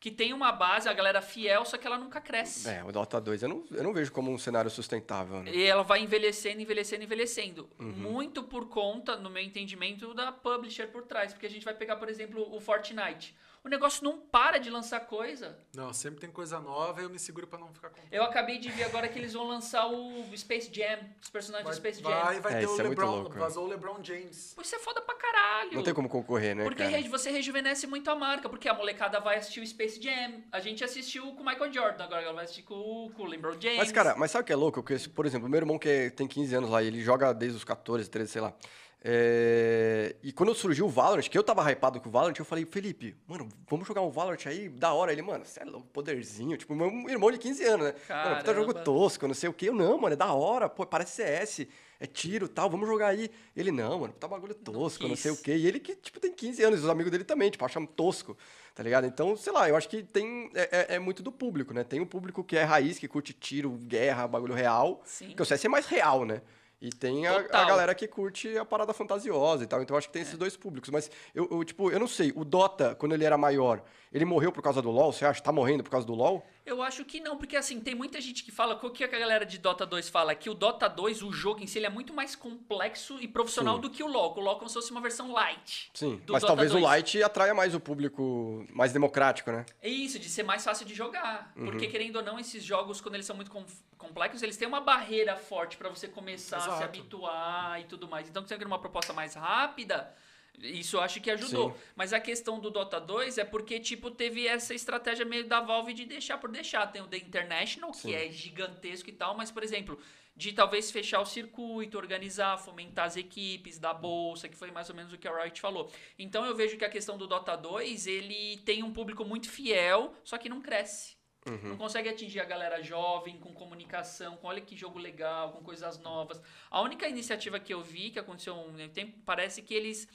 que tem uma base, a galera fiel, só que ela nunca cresce. É, o Dota 2 eu não, eu não vejo como um cenário sustentável. Né? E ela vai envelhecendo, envelhecendo, envelhecendo. Uhum. Muito por conta, no meu entendimento, da publisher por trás. Porque a gente vai pegar, por exemplo, o Fortnite o negócio não para de lançar coisa. Não, sempre tem coisa nova e eu me seguro para não ficar com. Eu acabei de ver agora que eles vão lançar o Space Jam, os personagens vai, do Space Jam. Vai, vai é, ter o é LeBron, é vazou o LeBron James. Pô, isso é foda pra caralho. Não tem como concorrer, né? Porque cara? você rejuvenesce muito a marca, porque a molecada vai assistir o Space Jam. A gente assistiu com o Michael Jordan, agora ela vai assistir com, com o LeBron James. Mas, cara, mas sabe o que é louco? Porque, por exemplo, meu irmão que tem 15 anos lá, ele joga desde os 14, 13, sei lá. É... E quando surgiu o Valorant, que eu tava hypado com o Valorant, eu falei, Felipe, mano, vamos jogar um Valorant aí, da hora. Ele, mano, é louco, poderzinho. Tipo, meu irmão de 15 anos, né? Caramba. Mano, puta jogo tosco, não sei o quê. Eu, não, mano, é da hora, pô, parece CS, é tiro tal, vamos jogar aí. Ele, não, mano, puta bagulho tosco, não, não sei o quê. E ele que, tipo, tem 15 anos, os amigos dele também, tipo, acham tosco, tá ligado? Então, sei lá, eu acho que tem, é, é, é muito do público, né? Tem um público que é raiz, que curte tiro, guerra, bagulho real. Sim. Porque o CS é mais real, né? E tem a, a, galera que curte a parada fantasiosa e tal. Então acho que tem esses é. dois públicos. Mas eu, eu, tipo, eu não sei. O Dota, quando ele era maior, ele morreu por causa do LoL? Você acha? Tá morrendo por causa do LoL? Eu acho que não, porque assim, tem muita gente que fala, o que a galera de Dota 2 fala? Que o Dota 2, o jogo em si, ele é muito mais complexo e profissional Sim. do que o LoL. O LoL é como se fosse uma versão light. Sim, mas Dota talvez 2. o light atraia mais o público mais democrático, né? É isso, de ser mais fácil de jogar. Uhum. Porque, querendo ou não, esses jogos, quando eles são muito complexos, eles têm uma barreira forte para você começar Exato. a se habituar e tudo mais. Então, se você quer uma proposta mais rápida isso eu acho que ajudou. Sim. Mas a questão do Dota 2 é porque, tipo, teve essa estratégia meio da Valve de deixar por deixar. Tem o The International, Sim. que é gigantesco e tal, mas, por exemplo, de talvez fechar o circuito, organizar, fomentar as equipes da bolsa, que foi mais ou menos o que a Riot falou. Então eu vejo que a questão do Dota 2, ele tem um público muito fiel, só que não cresce. Uhum. Não consegue atingir a galera jovem com comunicação, com olha que jogo legal, com coisas novas. A única iniciativa que eu vi que aconteceu um tempo, parece que eles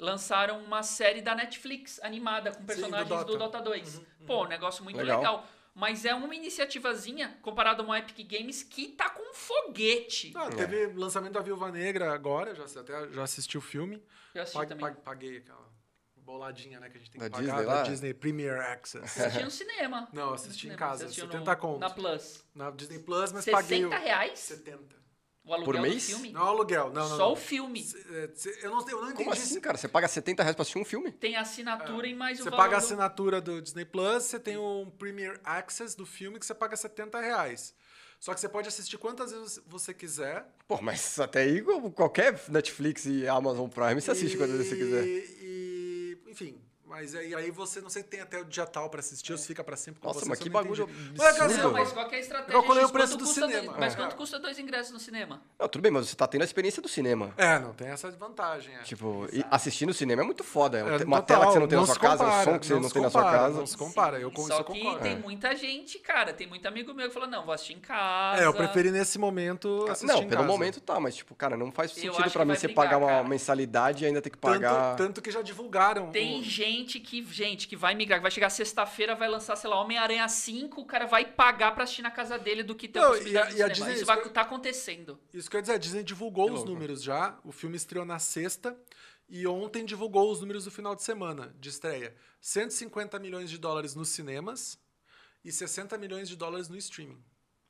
lançaram uma série da Netflix animada com personagens Sim, do, Dota. do, Dota. 2. Uhum, uhum. Pô, negócio muito legal. legal. Mas é uma iniciativazinha comparado a uma Epic Games que tá com um foguete. Ah, teve é. lançamento da Viúva Negra agora, já, até já assisti o filme. Já assisti Pag, também. Paguei aquela boladinha, né, que a gente tem da que pagar Disney, da lá? Disney Premier Access. Assisti no cinema. Não, assisti em casa, 70 contos. Na Plus. Na Disney Plus, mas 60 paguei... 60 reais? 70. O aluguel Por mês? do filme? Não aluguel, não, não. Só não. o filme. É, eu não, eu não entendi. Como assim, cara? Você paga 70 reais pra assistir um filme? Tem assinatura é. e mais o Você valor paga a do- assinatura do Disney Plus, você tem um Premier Access do filme que você paga 70 reais. Só que você pode assistir quantas vezes você quiser. Pô, mas até aí qualquer Netflix e Amazon Prime você assiste quantas vezes você quiser. E, enfim, mas aí, aí você, não sei, tem até o dia tal pra assistir, ou se fica pra sempre com Nossa, você. mas eu que não bagulho entendi. absurdo. Mas, Não, mas qual que é a estratégia? Eu X? o preço do cinema. Mas É. quanto custa dois ingressos no cinema? Não, tudo bem, mas você tá tendo a experiência do cinema. É, não tem essa vantagem. É. Tipo, e assistir no cinema é muito foda. É É, uma total, tela que você não tem na se sua casa, compara, o som que você não, se tem na sua compara, casa. Não se compara, eu com Só isso eu que concordo. tem É. muita gente, cara, tem muito amigo meu que falou, não, vou assistir em casa. É, eu preferi nesse momento assistir Não, em pelo casa. momento tá, mas tipo, cara, não faz Eu sentido que mim você pagar uma mensalidade e ainda ter que pagar. tanto que já divulgaram. Tem o- gente que, gente, que vai migrar, que vai chegar sexta-feira, vai lançar, sei lá, Homem-Aranha 5, o cara vai pagar pra assistir na casa dele do que ter Não, a possibilidade e a- e a. Disney- Isso isso vai que- tá acontecendo. Isso quer dizer, a Disney divulgou Que os louco. números já. O filme estreou na sexta e ontem divulgou os números do final de semana de estreia. 150 milhões de dólares nos cinemas e 60 milhões de dólares no streaming.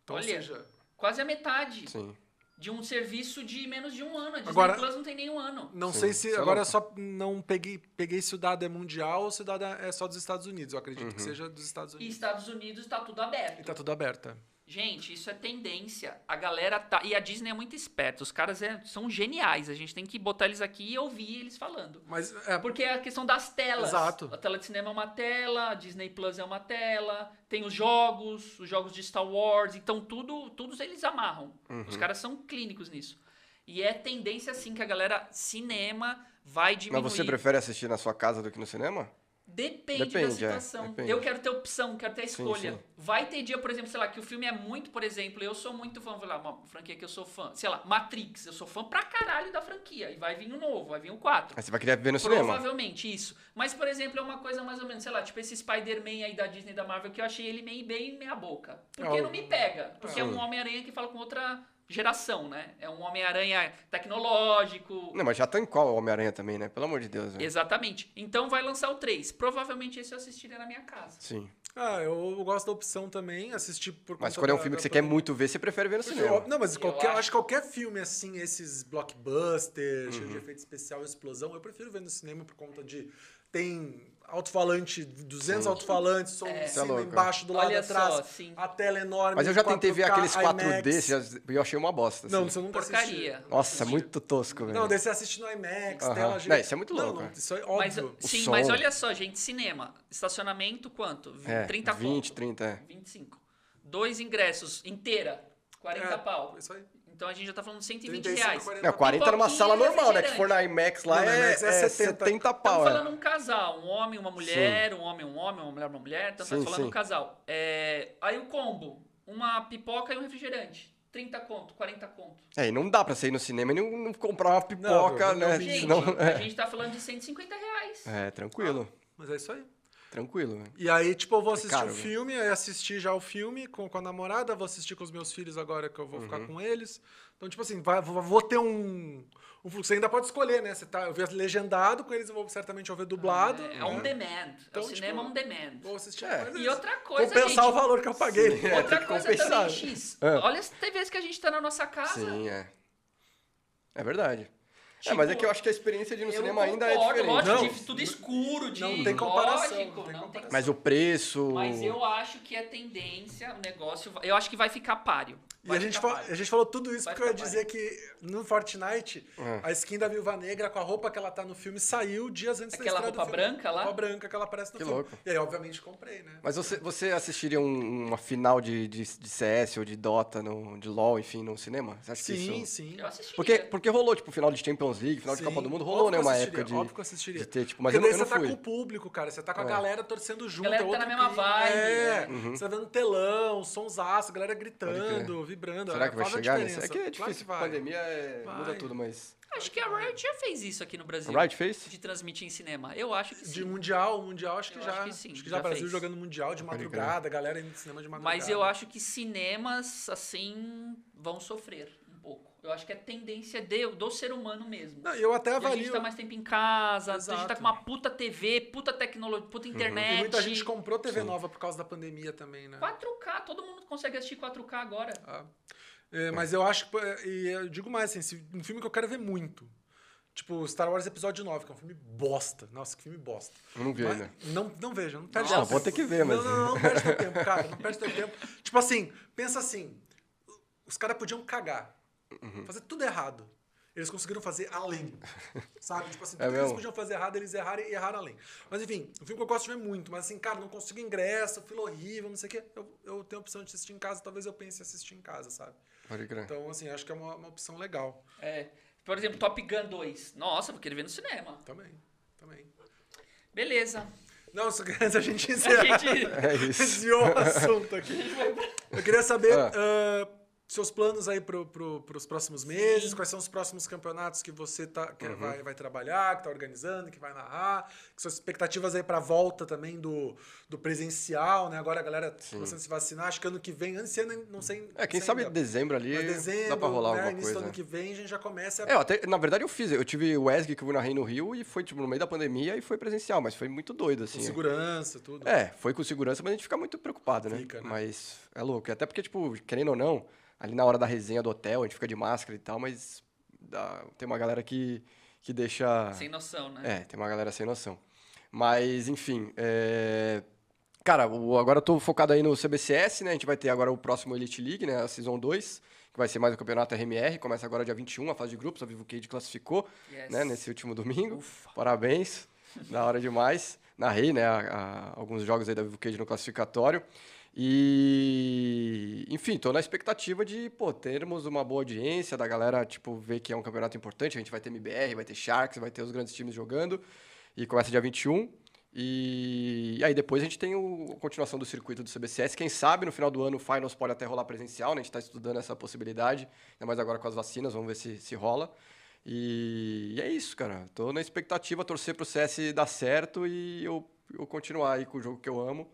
Então, Olha, ou seja, Quase a metade Sim. De um serviço de menos de um ano. A Disney Agora- Plus não tem nenhum ano. não Sim, sei se é agora louco. só não peguei, peguei se o dado é mundial ou se o dado é só dos Estados Unidos. Eu acredito que seja dos Estados E Unidos. Estados Unidos tá tudo aberto. E tá tudo aberto. Gente, isso é tendência. A galera tá. E a Disney é muito esperta. Os caras é- são geniais. A gente tem que botar eles aqui e ouvir eles falando. Mas é, Porque é a questão das telas. Exato. A tela de cinema é uma tela, a Disney Plus é uma tela, tem os jogos, os jogos de Star Wars, então tudo, todos eles amarram. Os caras são clínicos nisso. E é tendência assim que a galera cinema vai diminuir. Mas você prefere assistir na sua casa do que no cinema? Depende, Depende, da é, situação. depende. Eu quero ter opção, quero ter a Sim, escolha. sim. Vai ter dia, por exemplo, sei lá, que o filme é muito, por exemplo, eu sou muito fã, vou lá, uma franquia que eu sou fã, sei lá, Matrix, eu sou fã pra caralho da franquia. E vai vir um novo, vai vir um 4. Aí você vai querer ver no cinema. Provavelmente, isso. Mas, por exemplo, é uma coisa mais ou menos, sei lá, tipo esse Spider-Man aí da Disney da Marvel que eu achei ele meio bem meia boca. Porque É, não me pega. Porque é, É. um Homem-Aranha que fala com outra geração, né? É um Homem-Aranha tecnológico. Não, mas já tá em qual Homem-Aranha também, né? Pelo amor de Deus. Exatamente. Então vai lançar o 3. Provavelmente esse eu assistiria na minha casa. Sim. ah, eu gosto da opção também, assistir por Mas quando é um filme que você quer muito ver, você prefere ver no Porque, cinema. ó, Não, mas Eu qualquer, eu acho. acho que qualquer filme assim, esses blockbusters, Uhum. cheio de efeito especial, explosão, eu prefiro ver no cinema por conta de. Tem alto-falante, 200 alto-falantes, som É. em é cima, louco, embaixo, do lado Olha atrás, só, sim. a tela enorme. Mas eu já tentei ver 4K, aqueles 4D IMAX. já- e eu achei uma bosta. Não, assim. você nunca Porcaria. assistiu. Nossa, muito tosco, velho. Não, daí você assiste no IMAX, Aham. tela Não, gigante. isso é muito Não, louco, não, é. isso é Mas, óbvio. O sim, som. mas olha só, gente, cinema. Estacionamento quanto? É, 30 20, conto. 30, é. 25. Dois ingressos inteira, 40 É, pau. Isso aí. Então a gente já tá falando de 120 35, reais. 40 Não, 40 numa sala normal, né? Que for na IMAX lá Não, na é, IMAX é é 70. 70 Estamos pau. é. falando um casal, um homem, uma mulher, um homem, um homem, uma mulher, uma mulher. Então Sim, estamos falando sim. um casal. É, aí o combo, uma pipoca e um refrigerante. 30 conto, 40 conto. É, e não dá pra você ir no cinema e não, não comprar uma pipoca, Não, não, né? não, Gente, a é. gente tá falando de 150 reais. É, tranquilo. Mas é isso aí. Tranquilo, velho. E aí, tipo, eu vou assistir caro, o né? filme, aí assisti já o filme com, com a namorada, vou assistir com os meus filhos agora que eu vou Uhum. ficar com eles. Então, tipo assim, vai- vou, vou ter um, um fluxo. Você ainda pode escolher, né? Você tá, eu vi legendado com eles, eu vou certamente ouvir dublado. É, é on né? demand. Então, é o cinema tipo, on demand. Vou assistir. É. E é outra coisa, Compensar gente, o valor que eu paguei. Sim, é. Outra coisa compensar, também, né? X. É. Olha as TVs que a gente tá na nossa casa. Sim, é. É verdade. É, Tipo, mas é que eu acho que a experiência de ir no cinema ainda é concordo, diferente. Lógico, Não, de tudo escuro, de não tem comparação, lógico, não tem não comparação. Mas o preço. Mas eu acho que é tendência, o negócio. Eu acho que vai ficar páreo. E Vai a gente, ficar fa- páreo. a gente falou tudo isso Vai porque eu ia dizer que no Fortnite, É. a skin da Viúva Negra com a roupa que ela tá no filme saiu dias antes Aquela da estreia do roupa branca lá? Roupa branca que ela aparece no Que filme. louco. E aí, obviamente, comprei, né? Mas você, você assistiria um- uma final de, de, de CS ou de Dota, no, de LoL, enfim, no cinema? Você acha que Sim, isso... sim. Eu assistiria. Porque, porque rolou, tipo, final de Champions Champions League, final Sim, de Copa do Mundo, rolou, né? Uma época de, óbvio que eu assistiria. de ter, tipo, mas Porque eu, eu você tá fui. com o público, cara. Você tá com a é. galera torcendo junto. A galera é tá na mesma vibe. É, uhum. você tá vendo telão, sonsaço, a galera gritando, vibrando. Será que vai chegar nisso? É que é difícil, claro pandemia é, muda tudo, mas... Acho que a Riot já fez isso aqui no Brasil. A Riot fez? De transmitir em cinema. Eu acho que sim. De mundial, mundial acho que eu já. Acho que sim. Acho que já, já Brasil fez. jogando mundial de madrugada, galera indo no cinema de madrugada. Mas eu acho que cinemas, assim, vão sofrer. Eu acho que é tendência de, do ser humano mesmo. Não, eu até avalio. a gente tá mais tempo em casa, Exato. a gente tá com uma puta TV, puta tecnologia, puta internet. Uhum. E muita gente comprou TV Sim. nova por causa da pandemia também, né? 4K, todo mundo consegue assistir 4K agora. Ah. É, mas eu acho que. E eu digo mais, assim, um filme que eu quero ver muito. Tipo, Star Wars Episódio 9, que é um filme bosta. Nossa, que filme bosta. Eu não vi mas, ainda. Não, não veja, não perde não, tempo. vou ter que ver, mas... Não, não, não perde teu tempo, cara. Não perde teu tempo. Tipo assim, pensa assim. Os caras podiam cagar. Uhum. Fazer tudo errado. Eles conseguiram fazer além. Sabe? Tipo assim, é tudo é que eles podiam fazer errado, eles erraram e erraram além. Mas enfim, um filme que eu gosto de ver muito, mas assim, cara, não consigo ingresso, fila horrível, não sei o quê. Eu, eu tenho a opção de assistir em casa, talvez eu pense em assistir em casa, sabe? Pode crer. Então, assim, acho que é uma, uma opção legal. É. Por exemplo, Top Gun 2. Nossa, vou querer ver no cinema. Também, também. Beleza. Não, só antes a gente encerrar. A gente é desviou o assunto aqui. Eu queria saber. Ah. Uh, seus planos aí para pro, os próximos meses, Sim. quais são os próximos campeonatos que você tá, que uhum. vai, vai trabalhar, que está organizando, que vai narrar, que suas expectativas aí para a volta também do, do presencial, né? Agora a galera Sim. começando a se vacinar, acho que ano que vem, antes ano, não sei. É, quem sabe ainda, dezembro ali, dezembro, dá para rolar né? alguma início coisa. ano que vem a gente já começa a... É, até, na verdade eu fiz, eu tive o ESG que eu narrei no Rio e foi tipo no meio da pandemia e foi presencial, mas foi muito doido assim. Com segurança, tudo. É, foi com segurança, mas a gente fica muito preocupado, né? Fica, né? Mas é louco, até porque tipo, querendo ou não, ali na hora da resenha do hotel, a gente fica de máscara e tal, mas dá, tem uma galera que, que deixa. Sem noção, né? É, tem uma galera sem noção. Mas, enfim. É... Cara, o, agora eu tô focado aí no CBCS, né? A gente vai ter agora o próximo Elite League, né? A Season 2, que vai ser mais o campeonato RMR. Começa agora dia 21, a fase de grupos. A Vivo Cade classificou, yes. né? Nesse último domingo. Ufa. Parabéns. da hora demais. Narrei, né? A, a, alguns jogos aí da Vivo Cade no classificatório. E, enfim, tô na expectativa de, pô, termos uma boa audiência, da galera, tipo, ver que é um campeonato importante. A gente vai ter MBR, vai ter Sharks, vai ter os grandes times jogando. E começa dia 21. E, e aí depois a gente tem o, a continuação do circuito do CBCS. Quem sabe no final do ano o Finals pode até rolar presencial, né? A gente está estudando essa possibilidade, ainda mais agora com as vacinas, vamos ver se, se rola. E, e é isso, cara. Tô na expectativa, torcer pro CS dar certo e eu, eu continuar aí com o jogo que eu amo.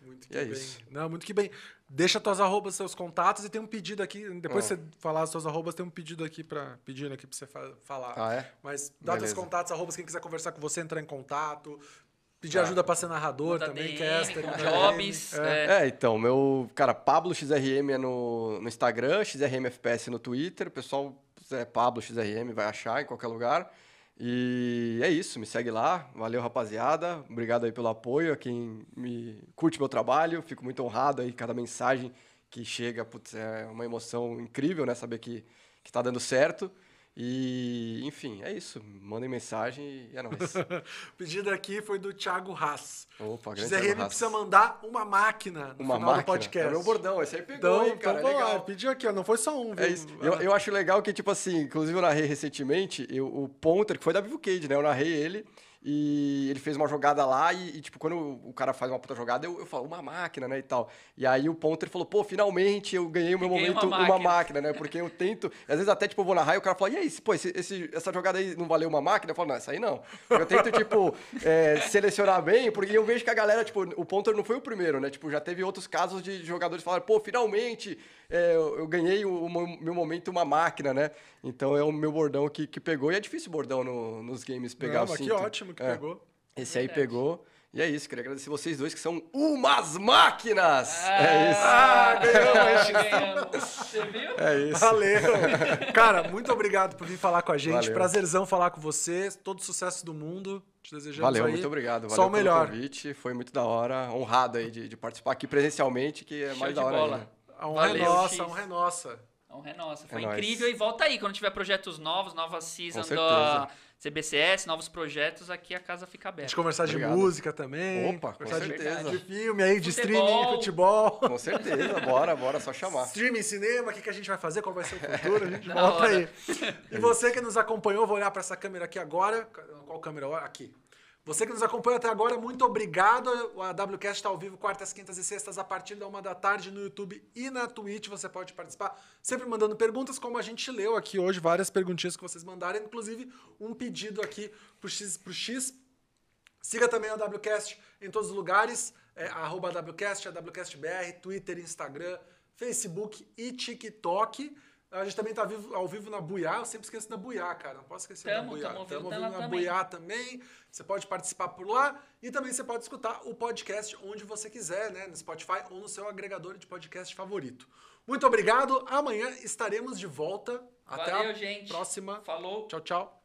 Muito que é bem. Isso. Não, muito que bem. Deixa tuas arrobas, seus contatos e tem um pedido aqui. Depois ah. você falar as suas arrobas, tem um pedido aqui para pedindo aqui para você fa falar. Ah, é? Mas dá Beleza. teus contatos, arrobas, quem quiser conversar com você, entrar em contato. Pedir tá. ajuda para ser narrador Manda também, DM, caster. Jobs. É. É. é. então, meu. Cara, Pablo XRM é no, no Instagram, XRM FPS no Twitter. O pessoal, é Pablo XRM, vai achar em qualquer lugar. E é isso, me segue lá. Valeu, rapaziada. Obrigado aí pelo apoio, a quem me curte meu trabalho. Fico muito honrado aí, cada mensagem que chega, putz, é uma emoção incrível, né? Saber que, que tá dando certo. E, enfim, é isso. Mandem mensagem e é nóis. o pedido aqui foi do Thiago Haas. Opa, grande XRM Haas. precisa mandar uma máquina no uma final máquina? do podcast. É meu bordão, esse aí pegou, então, hein, cara. Então, legal. pediu aqui, ó, não foi só um, viu? É isso. Eu, eu acho legal que, tipo assim, inclusive eu narrei recentemente, eu, o Ponter, que foi da Vivo Cage, né? Eu narrei ele. E ele fez uma jogada lá e, e, tipo, quando o cara faz uma puta jogada, eu, eu falo, uma máquina, né, e tal. E aí o Ponter falou, pô, finalmente eu ganhei o meu ganhei momento, uma máquina. uma máquina. né? Porque eu tento, às vezes até, tipo, eu vou narrar e o cara fala, e aí, pô, esse, esse, essa jogada aí não valeu uma máquina? Eu falo, não, essa aí não. Eu tento, tipo, é, selecionar bem, porque eu vejo que a galera, tipo, o Ponter não foi o primeiro, né? Tipo, já teve outros casos de jogadores falarem, pô, finalmente é, eu, eu, ganhei o, o, meu momento uma máquina, né? Então é o meu bordão que, que pegou. E é difícil bordão no, nos games pegar Não, o cinto. Que ótimo que é. pegou. Esse aí pegou. E é isso, queria agradecer vocês dois que são umas máquinas! Ah, é isso. Ah, ganhamos, Você viu? É isso. Valeu. Cara, muito obrigado por vir falar com a gente. Valeu. Prazerzão falar com você. Todo sucesso do mundo. Te desejamos Valeu, aí. muito obrigado. Valeu Só o melhor. convite. Foi muito da hora. Honrado aí de, de participar aqui presencialmente, que é Show mais da hora bola. ainda. A honra é nossa, a honra é nossa. A honra é nossa. Foi é incrível nóis. e volta aí quando tiver projetos novos, nova season da CBCS, novos projetos, aqui a casa fica aberta. A gente conversar Obrigado. de música também. Opa, com certeza. De, de filme aí, de futebol. streaming, futebol. Com certeza, bora, bora, só chamar. Streaming, cinema, o que, que a gente vai fazer, qual vai ser o futuro, a gente volta aí. E você que nos acompanhou, vou olhar para essa câmera aqui agora. Qual câmera? Aqui. Você que nos acompanha até agora, muito obrigado. A WCast está ao vivo quartas, quintas e sextas a partir da uma da tarde no YouTube e na Twitch. Você pode participar, sempre mandando perguntas, como a gente leu aqui hoje, várias perguntinhas que vocês mandaram, inclusive um pedido aqui pro X. X. Siga também a WCast em todos os lugares, é, arroba WCast, a WCastBR, Twitter, Instagram, Facebook e TikTok. A gente também tá vivo, ao vivo na Buiá. Eu sempre esqueço da Buiá, cara. Não posso esquecer tamo, da Buiá. Estamos ao vivo na Buiá também. Você pode participar por lá. E também você pode escutar o podcast onde você quiser, né? No Spotify ou no seu agregador de podcast favorito. Muito obrigado. Amanhã estaremos de volta. Até Valeu, a gente. próxima. Falou. Tchau, tchau.